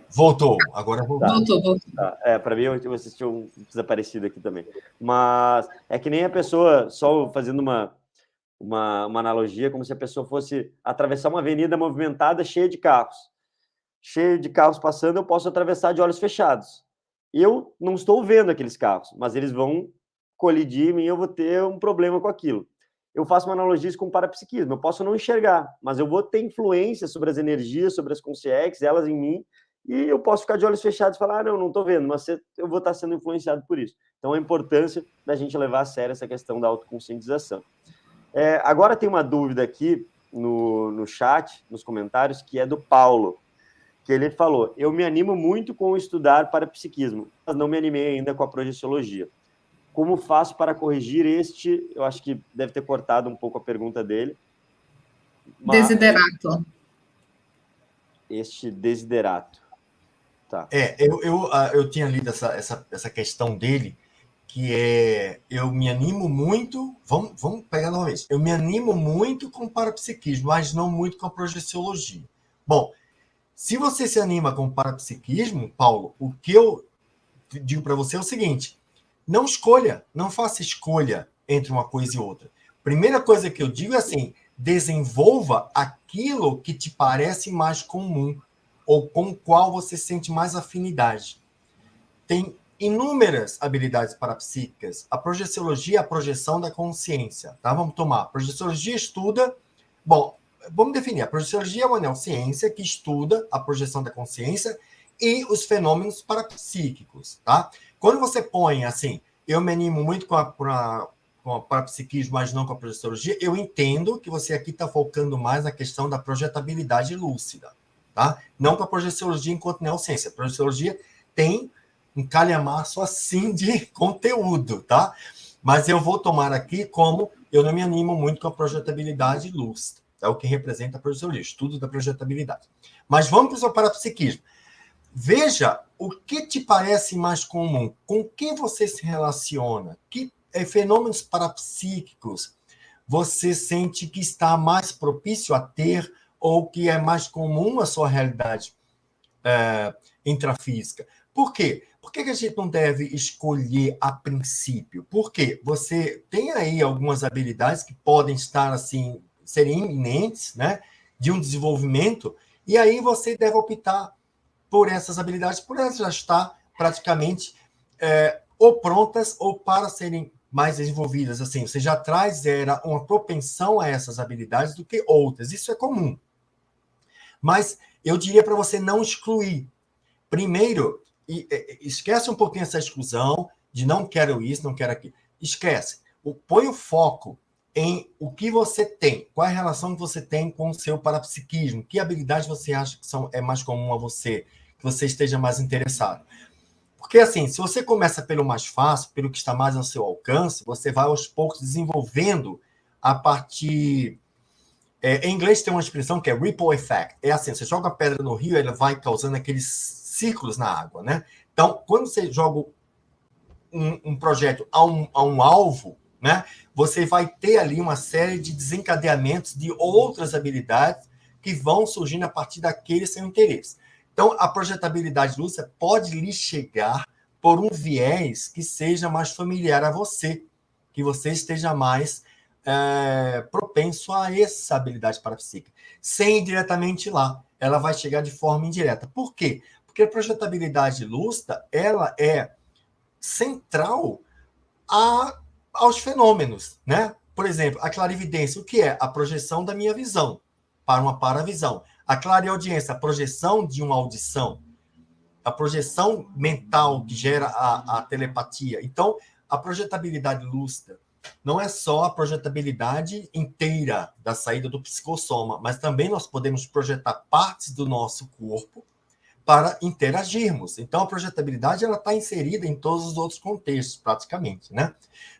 Voltou, agora voltou. Tá. Voltou, voltou. Tá. É, para mim, eu assisti um desaparecido aqui também. Mas é que nem a pessoa, só fazendo uma, uma, uma analogia, como se a pessoa fosse atravessar uma avenida movimentada cheia de carros. Cheia de carros passando, eu posso atravessar de olhos fechados. Eu não estou vendo aqueles carros, mas eles vão colidir em mim e eu vou ter um problema com aquilo. Eu faço uma analogia com o parapsiquismo. Eu posso não enxergar, mas eu vou ter influência sobre as energias, sobre as consciências, elas em mim, e eu posso ficar de olhos fechados e falar, ah, não, não estou vendo, mas eu vou estar sendo influenciado por isso. Então, a importância da gente levar a sério essa questão da autoconscientização. É, agora tem uma dúvida aqui no, no chat, nos comentários, que é do Paulo, que ele falou, eu me animo muito com estudar para psiquismo, mas não me animei ainda com a projeciologia. Como faço para corrigir este, eu acho que deve ter cortado um pouco a pergunta dele. Mas, desiderato. Este desiderato. Tá. É, eu, eu, ah, eu tinha lido essa, essa, essa questão dele, que é eu me animo muito, vamos, vamos pegar novamente, eu me animo muito com o parapsiquismo, mas não muito com a projeciologia. Bom, se você se anima com o parapsiquismo, Paulo, o que eu digo para você é o seguinte: não escolha, não faça escolha entre uma coisa e outra. Primeira coisa que eu digo é assim: desenvolva aquilo que te parece mais comum ou com o qual você sente mais afinidade. Tem inúmeras habilidades parapsíquicas. A projeciologia é a projeção da consciência, tá? Vamos tomar. A projeciologia estuda, bom, vamos definir. A projeciologia é uma neurociência que estuda a projeção da consciência e os fenômenos parapsíquicos, tá? Quando você põe assim, eu me animo muito com a, com a, com a parapsiquismo, mas não com a projeciologia, eu entendo que você aqui está focando mais na questão da projetabilidade lúcida tá? Não com a projeciologia enquanto neociência. A projeciologia tem um calhamaço assim de *laughs* conteúdo, tá? Mas eu vou tomar aqui como eu não me animo muito com a projetabilidade lúcida. É o que representa a projeciologia, estudo da projetabilidade. Mas vamos para o parapsiquismo. Veja o que te parece mais comum, com que você se relaciona, que fenômenos parapsíquicos você sente que está mais propício a ter ou que é mais comum a sua realidade é, intrafísica. Por quê? Por que, que a gente não deve escolher a princípio? Porque você tem aí algumas habilidades que podem estar assim, serem iminentes, né? De um desenvolvimento, e aí você deve optar por essas habilidades, por elas já estar praticamente é, ou prontas ou para serem mais desenvolvidas. Assim, você já traz era uma propensão a essas habilidades do que outras. Isso é comum. Mas eu diria para você não excluir. Primeiro, esquece um pouquinho essa exclusão de não quero isso, não quero aquilo. Esquece. Põe o foco em o que você tem, qual é a relação que você tem com o seu parapsiquismo, que habilidades você acha que são, é mais comum a você, que você esteja mais interessado. Porque, assim, se você começa pelo mais fácil, pelo que está mais ao seu alcance, você vai aos poucos desenvolvendo a partir é, em inglês tem uma expressão que é ripple effect. É assim, você joga a pedra no rio, ela vai causando aqueles círculos na água, né? Então, quando você joga um, um projeto a um, a um alvo, né? Você vai ter ali uma série de desencadeamentos de outras habilidades que vão surgindo a partir daquele seu interesse. Então, a projetabilidade lúcida pode lhe chegar por um viés que seja mais familiar a você, que você esteja mais é, propenso a essa habilidade parapsíquica, sem ir diretamente lá. Ela vai chegar de forma indireta. Por quê? Porque a projetabilidade lúcida, ela é central a, aos fenômenos, né? Por exemplo, a clarividência, o que é? A projeção da minha visão para uma paravisão. A clareaudiência, a projeção de uma audição. A projeção mental que gera a, a telepatia. Então, a projetabilidade lúcida não é só a projetabilidade inteira da saída do psicossoma, mas também nós podemos projetar partes do nosso corpo para interagirmos. Então, a projetabilidade ela está inserida em todos os outros contextos, praticamente, né?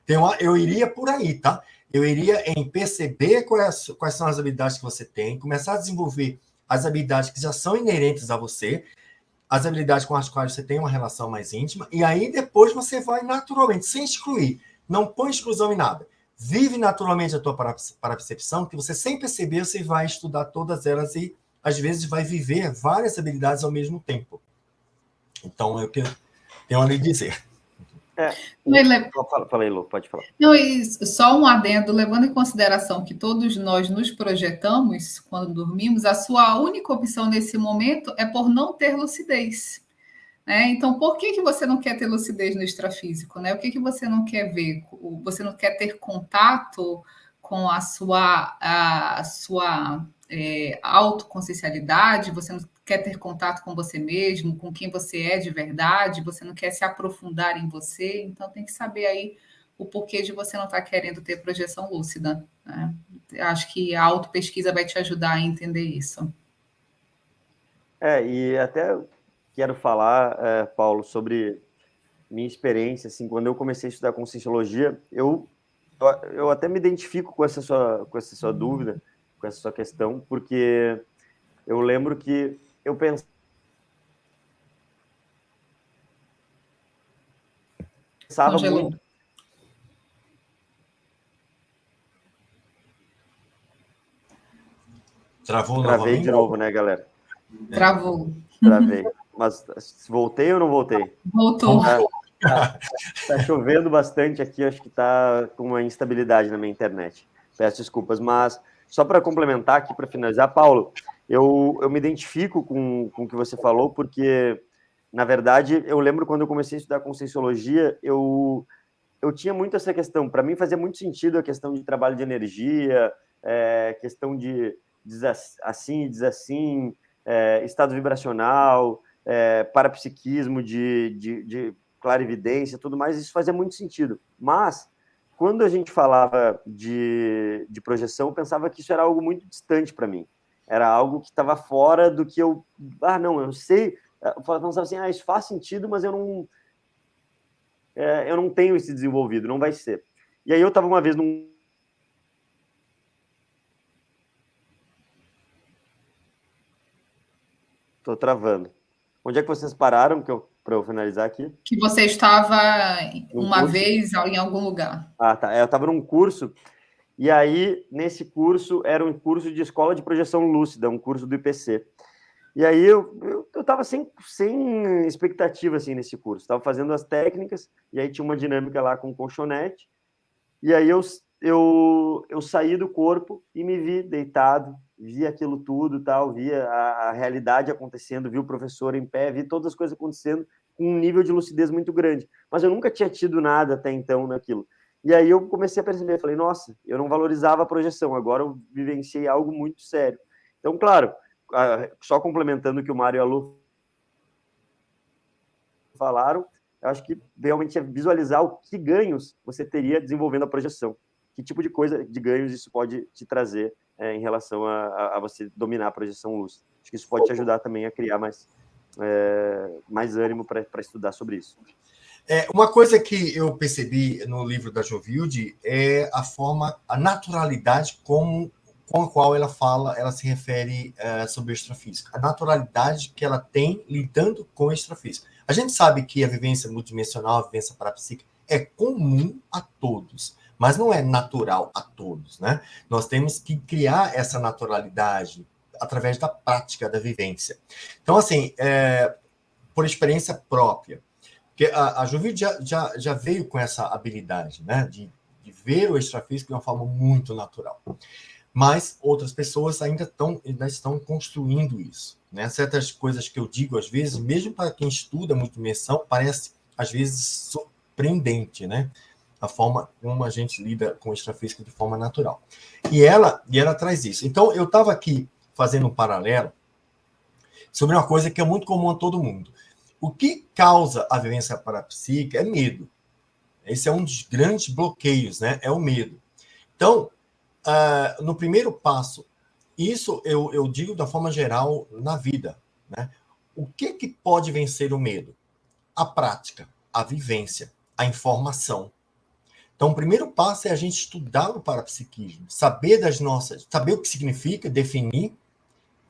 Então, eu iria por aí, tá? Eu iria em perceber quais, quais são as habilidades que você tem, começar a desenvolver as habilidades que já são inerentes a você, as habilidades com as quais você tem uma relação mais íntima, e aí depois você vai naturalmente, sem excluir, não põe exclusão em nada. Vive naturalmente a tua parapercepção, que você sem perceber, você vai estudar todas elas e, às vezes, vai viver várias habilidades ao mesmo tempo. Então, é o que eu tenho a lhe dizer. É, fala, aí, Lu, pode falar. Não, só um adendo, levando em consideração que todos nós nos projetamos quando dormimos, a sua única opção nesse momento é por não ter lucidez. Né? Então, por que, que você não quer ter lucidez no extrafísico? Né? O que, que você não quer ver? Você não quer ter contato com a sua, a sua é, autoconsciencialidade? Você não quer ter contato com você mesmo, com quem você é de verdade, você não quer se aprofundar em você, então tem que saber aí o porquê de você não estar tá querendo ter projeção lúcida. Né? Acho que a autopesquisa vai te ajudar a entender isso. É, e até quero falar, é, Paulo, sobre minha experiência, assim, quando eu comecei a estudar Conscienciologia, eu, eu até me identifico com essa sua, com essa sua dúvida, com essa sua questão, porque eu lembro que eu pensava Congelou. muito. Travou Travei novamente? de novo, né, galera? Travou. Travei. Mas voltei ou não voltei? Voltou. Tá, tá, tá chovendo bastante aqui, acho que tá com uma instabilidade na minha internet. Peço desculpas, mas só para complementar aqui, para finalizar, Paulo, eu, eu me identifico com, com o que você falou, porque, na verdade, eu lembro quando eu comecei a estudar Conscienciologia, eu, eu tinha muito essa questão. Para mim, fazia muito sentido a questão de trabalho de energia, é, questão de diz assim diz assim, é, estado vibracional, é, parapsiquismo de, de, de clarividência, tudo mais, isso fazia muito sentido. Mas, quando a gente falava de, de projeção, eu pensava que isso era algo muito distante para mim era algo que estava fora do que eu. Ah, não, eu sei. Eu pensava assim, ah, isso faz sentido, mas eu não. É, eu não tenho esse desenvolvido, não vai ser. E aí eu estava uma vez num. Estou travando. Onde é que vocês pararam que eu, para eu finalizar aqui? Que você estava uma curso? vez em algum lugar. Ah, tá. É, eu estava num curso e aí, nesse curso, era um curso de escola de projeção lúcida, um curso do IPC. E aí eu estava sem, sem expectativa assim, nesse curso. Estava fazendo as técnicas, e aí tinha uma dinâmica lá com colchonete. E aí eu, eu, eu saí do corpo e me vi deitado, vi aquilo tudo, tal, vi a, a realidade acontecendo, vi o professor em pé, vi todas as coisas acontecendo com um nível de lucidez muito grande. Mas eu nunca tinha tido nada até então naquilo. E aí eu comecei a perceber, falei, nossa, eu não valorizava a projeção, agora eu vivenciei algo muito sério. Então, claro, só complementando o que o Mário e a Lu falaram, eu acho que realmente é visualizar o que ganhos você teria desenvolvendo a projeção. Que tipo de coisa, de ganhos isso pode te trazer é, em relação a, a, você dominar a projeção luz. Acho que isso pode te ajudar também a criar mais, é, mais ânimo para estudar sobre isso. É, uma coisa que eu percebi no livro da Jovilde é a forma, a naturalidade como, com a qual ela fala, ela se refere é, sobre o extrafísico. A naturalidade que ela tem lidando com o extrafísico. A gente sabe que a vivência multidimensional, a vivência parapsíquica, é comum a todos, mas não é natural a todos, né? Nós temos que criar essa naturalidade através da prática da vivência. Então, assim, é, por experiência própria, porque a, a já, já, já veio com essa habilidade, né? De, de ver o extrafísico de uma forma muito natural. Mas outras pessoas ainda, estão ainda estão construindo isso. Né? Certas coisas que eu digo, às vezes, mesmo para quem estuda muito dimensão, parece, às vezes, surpreendente, né? A forma como a gente lida com o de forma natural. E ela, e ela traz isso. Então, eu estava aqui fazendo um paralelo sobre uma coisa que é muito comum a todo mundo. O que causa a vivência parapsíquica é medo. Esse é um dos grandes bloqueios, né? É o medo. Então, uh, no primeiro passo, isso eu, eu digo da forma geral na vida, né? O que, que pode vencer o medo? A prática, a vivência, a informação. Então, o primeiro passo é a gente estudar o parapsiquismo, saber das nossas, saber o que significa, definir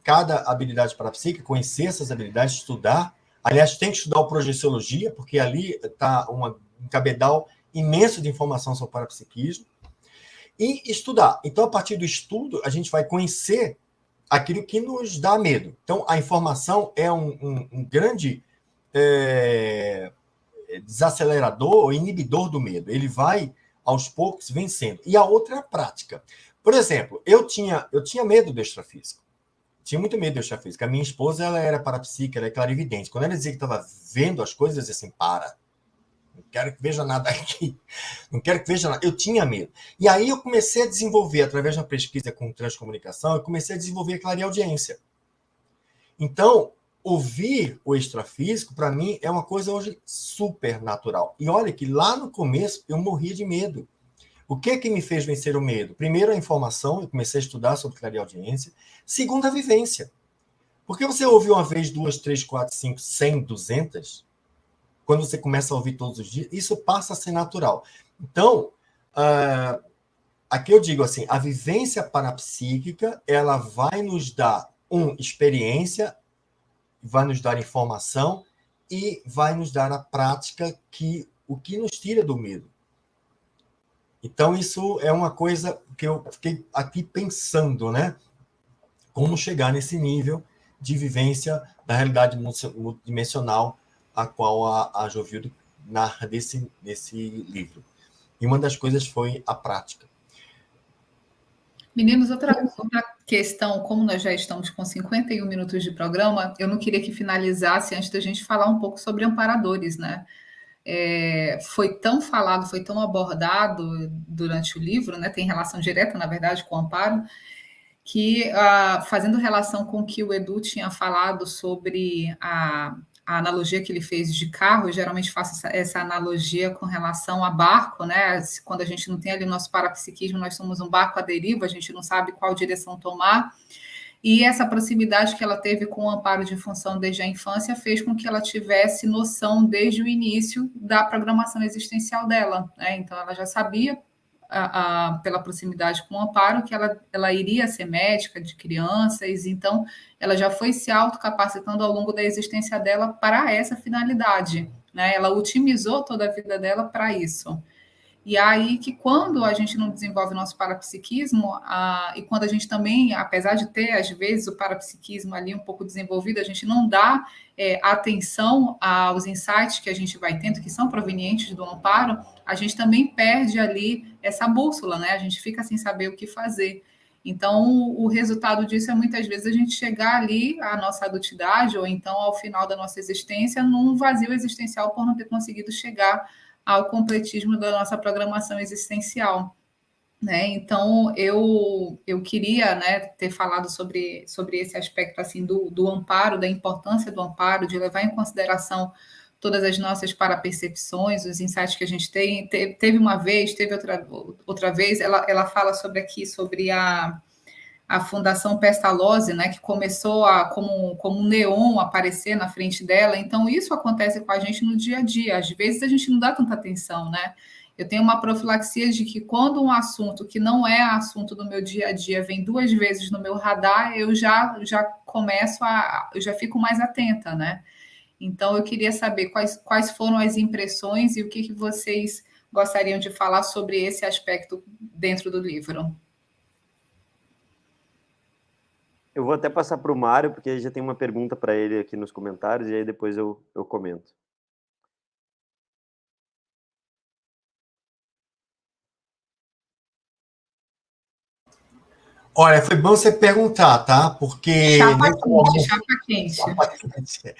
cada habilidade parapsíquica, conhecer essas habilidades, estudar Aliás, tem que estudar o projeciologia, porque ali está um cabedal imenso de informação sobre o parapsiquismo. E estudar. Então, a partir do estudo, a gente vai conhecer aquilo que nos dá medo. Então, a informação é um, um, um grande é, desacelerador inibidor do medo. Ele vai, aos poucos, vencendo. E a outra é a prática. Por exemplo, eu tinha, eu tinha medo do extrafísico. Tinha muito medo do extrafísico. A minha esposa ela era parapsíquica, ela é clarividente. Quando ela dizia que estava vendo as coisas, eu dizia assim, para. Não quero que veja nada aqui. Não quero que veja nada. Eu tinha medo. E aí eu comecei a desenvolver, através da pesquisa com transcomunicação, eu comecei a desenvolver a clareaudiência. Então, ouvir o extrafísico, para mim, é uma coisa hoje super natural. E olha que lá no começo eu morria de medo. O que que me fez vencer o medo? Primeiro, a informação, eu comecei a estudar sobre clareaudiência. Segundo, a vivência. Porque você ouve uma vez, duas, três, quatro, cinco, cem, duzentas, quando você começa a ouvir todos os dias, isso passa a ser natural. Então, uh, aqui eu digo assim, a vivência parapsíquica, ela vai nos dar, um, experiência, vai nos dar informação e vai nos dar a prática que o que nos tira do medo. Então isso é uma coisa que eu fiquei aqui pensando, né? Como chegar nesse nível de vivência da realidade multidimensional a qual a, a Jovildo narra desse, desse livro. E uma das coisas foi a prática. Meninos, outra, outra questão, como nós já estamos com 51 minutos de programa, eu não queria que finalizasse antes da gente falar um pouco sobre amparadores, né? É, foi tão falado, foi tão abordado durante o livro, né? Tem relação direta, na verdade, com o amparo, que ah, fazendo relação com o que o Edu tinha falado sobre a, a analogia que ele fez de carro, eu geralmente faço essa, analogia com relação a barco, né? Quando a gente não tem ali o nosso parapsiquismo, nós somos um barco à deriva, a gente não sabe qual direção tomar. E essa proximidade que ela teve com o amparo de função desde a infância fez com que ela tivesse noção desde o início da programação existencial dela. Né? Então, ela já sabia a, a, pela proximidade com o Amparo, que ela, ela iria ser médica de crianças, então ela já foi se autocapacitando ao longo da existência dela para essa finalidade. Né? Ela otimizou toda a vida dela para isso. E aí que quando a gente não desenvolve nosso parapsiquismo, e quando a gente também, apesar de ter, às vezes, o parapsiquismo ali um pouco desenvolvido, a gente não dá é, atenção aos insights que a gente vai tendo, que são provenientes do amparo, a gente também perde ali essa bússola, né? A gente fica sem saber o que fazer. Então, o resultado disso é muitas vezes a gente chegar ali à nossa adultidade, ou então ao final da nossa existência, num vazio existencial por não ter conseguido chegar ao completismo da nossa programação existencial. Né? Então, eu, eu queria né, ter falado sobre, sobre esse aspecto assim do, do amparo, da importância do amparo, de levar em consideração todas as nossas parapercepções, os insights que a gente tem. Te, teve uma vez, teve outra, outra vez, ela, ela fala sobre aqui, sobre a, a Fundação Pestalozzi, né, que começou a, como, como um neon aparecer na frente dela. Então, isso acontece com a gente no dia a dia. Às vezes a gente não dá tanta atenção, né? Eu tenho uma profilaxia de que quando um assunto que não é assunto do meu dia a dia vem duas vezes no meu radar, eu já, já começo a. eu já fico mais atenta, né? Então, eu queria saber quais, quais foram as impressões e o que, que vocês gostariam de falar sobre esse aspecto dentro do livro. Eu vou até passar para o Mário, porque já tem uma pergunta para ele aqui nos comentários, e aí depois eu, eu comento. Olha, foi bom você perguntar, tá? Porque. Chapa quente, momento, chapa quente. Chapa quente.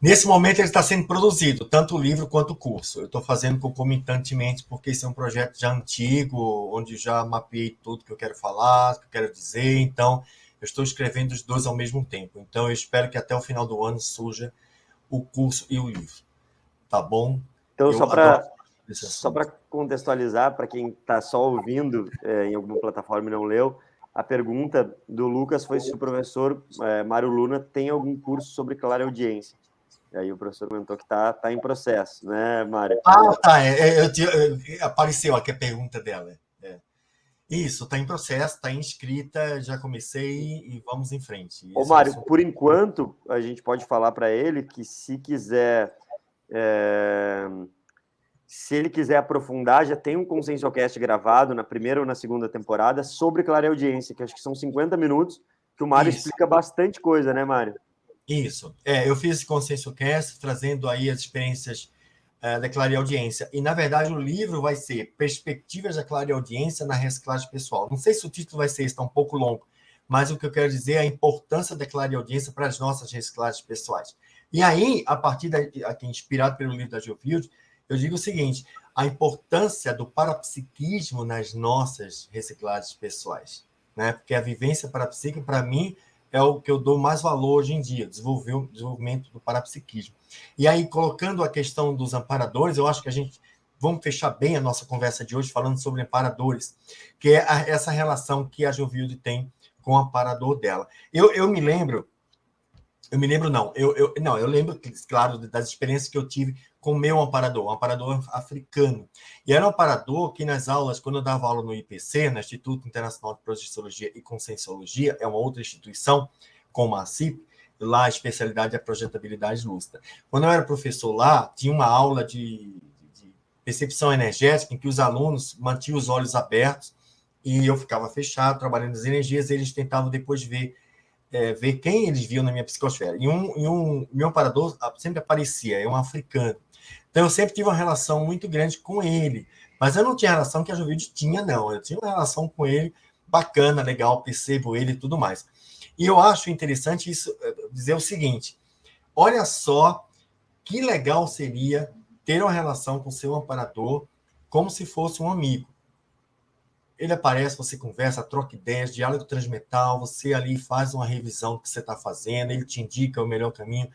Nesse momento ele está sendo produzido, tanto o livro quanto o curso. Eu estou fazendo concomitantemente, porque esse é um projeto já antigo, onde já mapeei tudo que eu quero falar, que eu quero dizer. Então, eu estou escrevendo os dois ao mesmo tempo. Então, eu espero que até o final do ano surja o curso e o livro. Tá bom? Então, eu só para só para contextualizar, para quem está só ouvindo é, em alguma plataforma e não leu, a pergunta do Lucas foi se o professor é, Mário Luna tem algum curso sobre clara audiência. E aí o professor comentou que está tá em processo, né, Mário? Ah, tá. É, é eu, eu, apareceu aqui a pergunta dela. Isso, está em processo, está inscrita, já comecei e vamos em frente. Ô, Mário, é por enquanto, a gente pode falar para ele que se quiser. É... Se ele quiser aprofundar, já tem um Consensocast gravado na primeira ou na segunda temporada sobre audiência, que acho que são 50 minutos, que o Mário Isso. explica bastante coisa, né, Mário? Isso. É, eu fiz esse Consenso Cast trazendo aí as experiências uh, da Clare Audiência. E, na verdade, o livro vai ser Perspectivas da Clare Audiência na Reciclagem Pessoal. Não sei se o título vai ser, está um pouco longo, mas o que eu quero dizer é a importância da Clare Audiência para as nossas reciclagens pessoais. E aí, a partir daqui, aqui, inspirado pelo livro da Geofield, eu digo o seguinte: a importância do parapsiquismo nas nossas reciclagens pessoais. Né? Porque a vivência parapsíquica, para mim, é o que eu dou mais valor hoje em dia, desenvolvimento do parapsiquismo. E aí, colocando a questão dos amparadores, eu acho que a gente vamos fechar bem a nossa conversa de hoje falando sobre amparadores, que é a, essa relação que a Jovilde tem com o amparador dela. Eu, eu me lembro, eu me lembro não, eu, eu não, eu lembro, claro, das experiências que eu tive com o meu amparador, um amparador africano. E era um amparador que nas aulas, quando eu dava aula no IPC, no Instituto Internacional de Projeciologia e Conscienciologia, é uma outra instituição, como a CIP, lá a especialidade é projetabilidade lúcida. Quando eu era professor lá, tinha uma aula de, de percepção energética em que os alunos mantinham os olhos abertos e eu ficava fechado, trabalhando as energias, e eles tentavam depois ver é, ver quem eles viam na minha psicosfera. E um, e um meu amparador sempre aparecia, é um africano. Então, eu sempre tive uma relação muito grande com ele. Mas eu não tinha relação que a Jovide tinha, não. Eu tinha uma relação com ele bacana, legal, percebo ele e tudo mais. E eu acho interessante isso eh, dizer o seguinte: olha só que legal seria ter uma relação com seu amparador como se fosse um amigo. Ele aparece, você conversa, troca ideias, diálogo transmetal, você ali faz uma revisão do que você está fazendo, ele te indica o melhor caminho.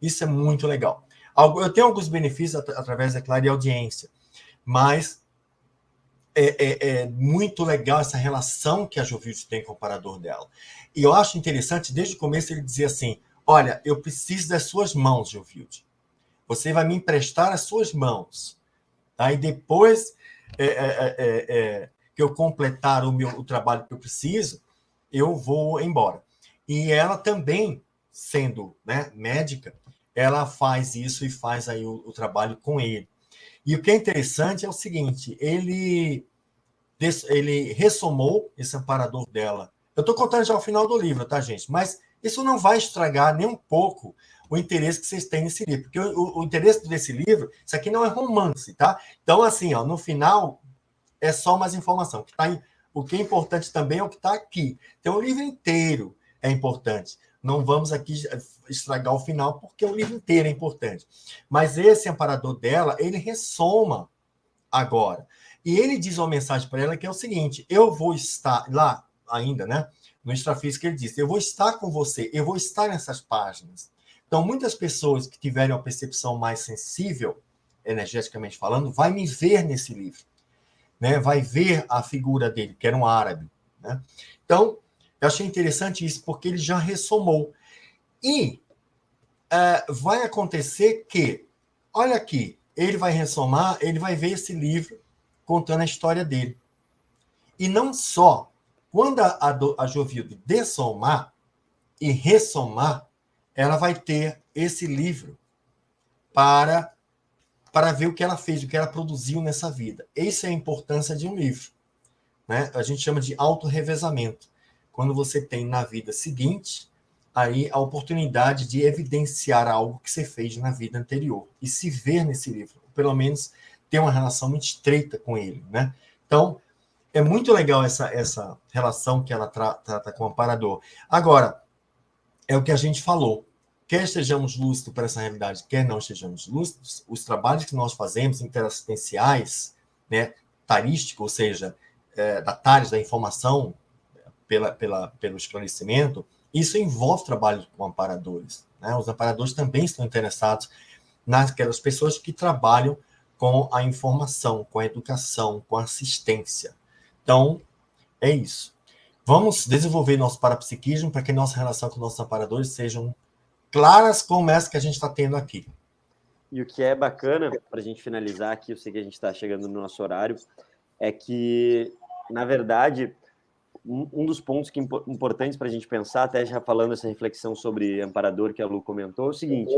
Isso é muito legal. Eu tenho alguns benefícios at através da Clara Audiência, mas é, é, é, muito legal essa relação que a Jovilde tem com o parador dela. E eu acho interessante, desde o começo, ele dizer assim: Olha, eu preciso das suas mãos, Jovilde. Você vai me emprestar as suas mãos. Aí depois é, é, é, que eu completar o meu o trabalho que eu preciso, eu vou embora. E ela também, sendo né, médica, ela faz isso e faz aí o, o trabalho com ele. E o que é interessante é o seguinte, ele ele ressomou esse amparador dela. Eu estou contando já o final do livro, tá, gente? Mas isso não vai estragar nem um pouco o interesse que vocês têm nesse livro, porque o, o, interesse desse livro, isso aqui não é romance, tá? Então, assim, ó, no final é só mais informação. O que, tá, o que é importante também é o que está aqui. Então, o livro inteiro é importante. Não vamos aqui estragar o final, porque o livro inteiro é importante. Mas esse amparador dela, ele ressoma agora. E ele diz uma mensagem para ela que é o seguinte: eu vou estar lá ainda, né? No extrafísico ele diz: eu vou estar com você, eu vou estar nessas páginas. Então, muitas pessoas que tiverem uma percepção mais sensível, energeticamente falando, vai me ver nesse livro, né? Vai ver a figura dele, que era um árabe, né? Então, eu achei interessante isso, porque ele já ressomou. E uh, vai acontecer que, olha aqui, ele vai ressomar, ele vai ver esse livro contando a história dele. E não só, quando a, a, a dessomar e ressomar, ela vai ter esse livro para para ver o que ela fez, o que ela produziu nessa vida. Essa é a importância de um livro. Né? A gente chama de autorrevezamento quando você tem na vida seguinte aí a oportunidade de evidenciar algo que você fez na vida anterior e se ver nesse livro, pelo menos ter uma relação muito estreita com ele, né? Então, é muito legal essa, essa relação que ela tra trata com o amparador. Agora, é o que a gente falou. Quer estejamos lúcidos para essa realidade, quer não estejamos lúcidos, os trabalhos que nós fazemos interassistenciais, né, tarístico, ou seja, é, da TARES, da informação, pela, pela, pelo esclarecimento, isso envolve trabalho com amparadores. Né? Os amparadores também estão interessados naquelas pessoas que trabalham com a informação, com a educação, com a assistência. Então, é isso. Vamos desenvolver nosso parapsiquismo para que nossa relação com nossos amparadores sejam claras como essa que a gente está tendo aqui. E o que é bacana, para a gente finalizar aqui, eu sei que a gente está chegando no nosso horário, é que, na verdade, um dos pontos que importantes para a gente pensar, até já falando essa reflexão sobre amparador que a Lu comentou, é o seguinte: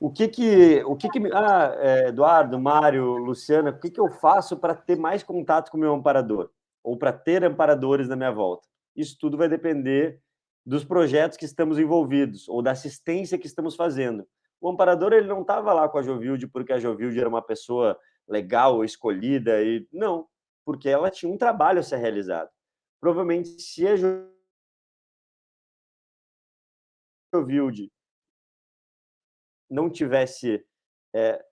o que que, o que, que ah, é, Eduardo, Mário, Luciana, o que, que eu faço para ter mais contato com o meu amparador? Ou para ter amparadores na minha volta? Isso tudo vai depender dos projetos que estamos envolvidos ou da assistência que estamos fazendo. O amparador ele não estava lá com a Jovilde porque a Jovilde era uma pessoa legal, escolhida e não, porque ela tinha um trabalho a ser realizado. Provavelmente se a Jovilde não tivesse é,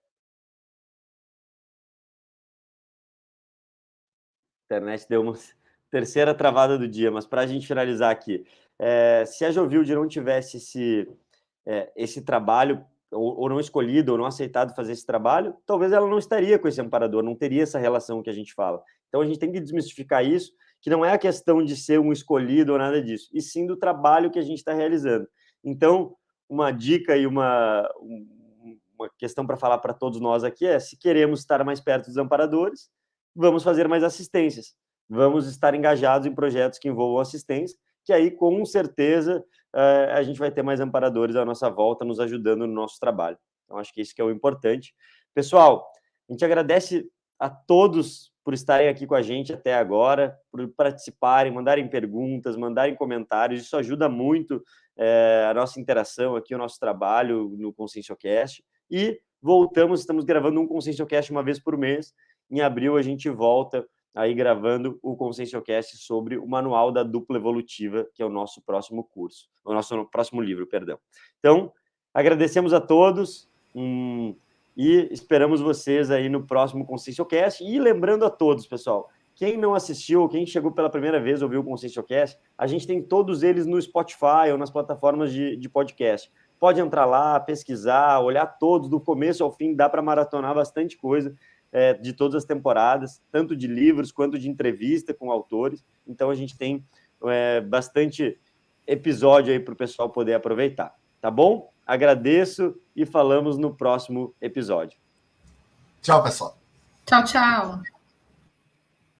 internet deu uma *laughs* terceira travada do dia, mas para a gente finalizar aqui, é, se a Jovilde não tivesse esse, é, esse trabalho, ou, ou, não escolhido, ou não aceitado fazer esse trabalho, talvez ela não estaria com esse amparador, não teria essa relação que a gente fala. Então a gente tem que desmistificar isso, que não é a questão de ser um escolhido ou nada disso, e sim do trabalho que a gente está realizando. Então, uma dica e uma, uma questão para falar para todos nós aqui é: se queremos estar mais perto dos amparadores, vamos fazer mais assistências, vamos estar engajados em projetos que envolvam assistência, que aí com certeza eh, a gente vai ter mais amparadores à nossa volta nos ajudando no nosso trabalho. Então acho que isso que é o importante. Pessoal, a gente agradece a todos por estarem aqui com a gente até agora, por participarem, mandarem perguntas, mandarem comentários. Isso ajuda muito é, a nossa interação aqui, o nosso trabalho no Conscienciocast. E voltamos, estamos gravando um Conscienciocast uma vez por mês. Em abril a gente volta aí gravando o Conscienciocast sobre o Manual da Dupla Evolutiva, que é o nosso próximo curso, o nosso próximo livro, perdão. Então, agradecemos a todos hum, e esperamos vocês aí no próximo Conscienciocast. E lembrando a todos, pessoal, quem não assistiu, quem chegou pela primeira vez ouviu o Conscienciocast, a gente tem todos eles no Spotify ou nas plataformas de, de podcast. Pode entrar lá, pesquisar, olhar todos, do começo ao fim, dá para maratonar bastante coisa é, de todas as temporadas, tanto de livros quanto de entrevista com autores. Então a gente tem é, bastante episódio aí para o pessoal poder aproveitar. Tá bom? Agradeço e falamos no próximo episódio. Tchau, pessoal. Tchau, tchau.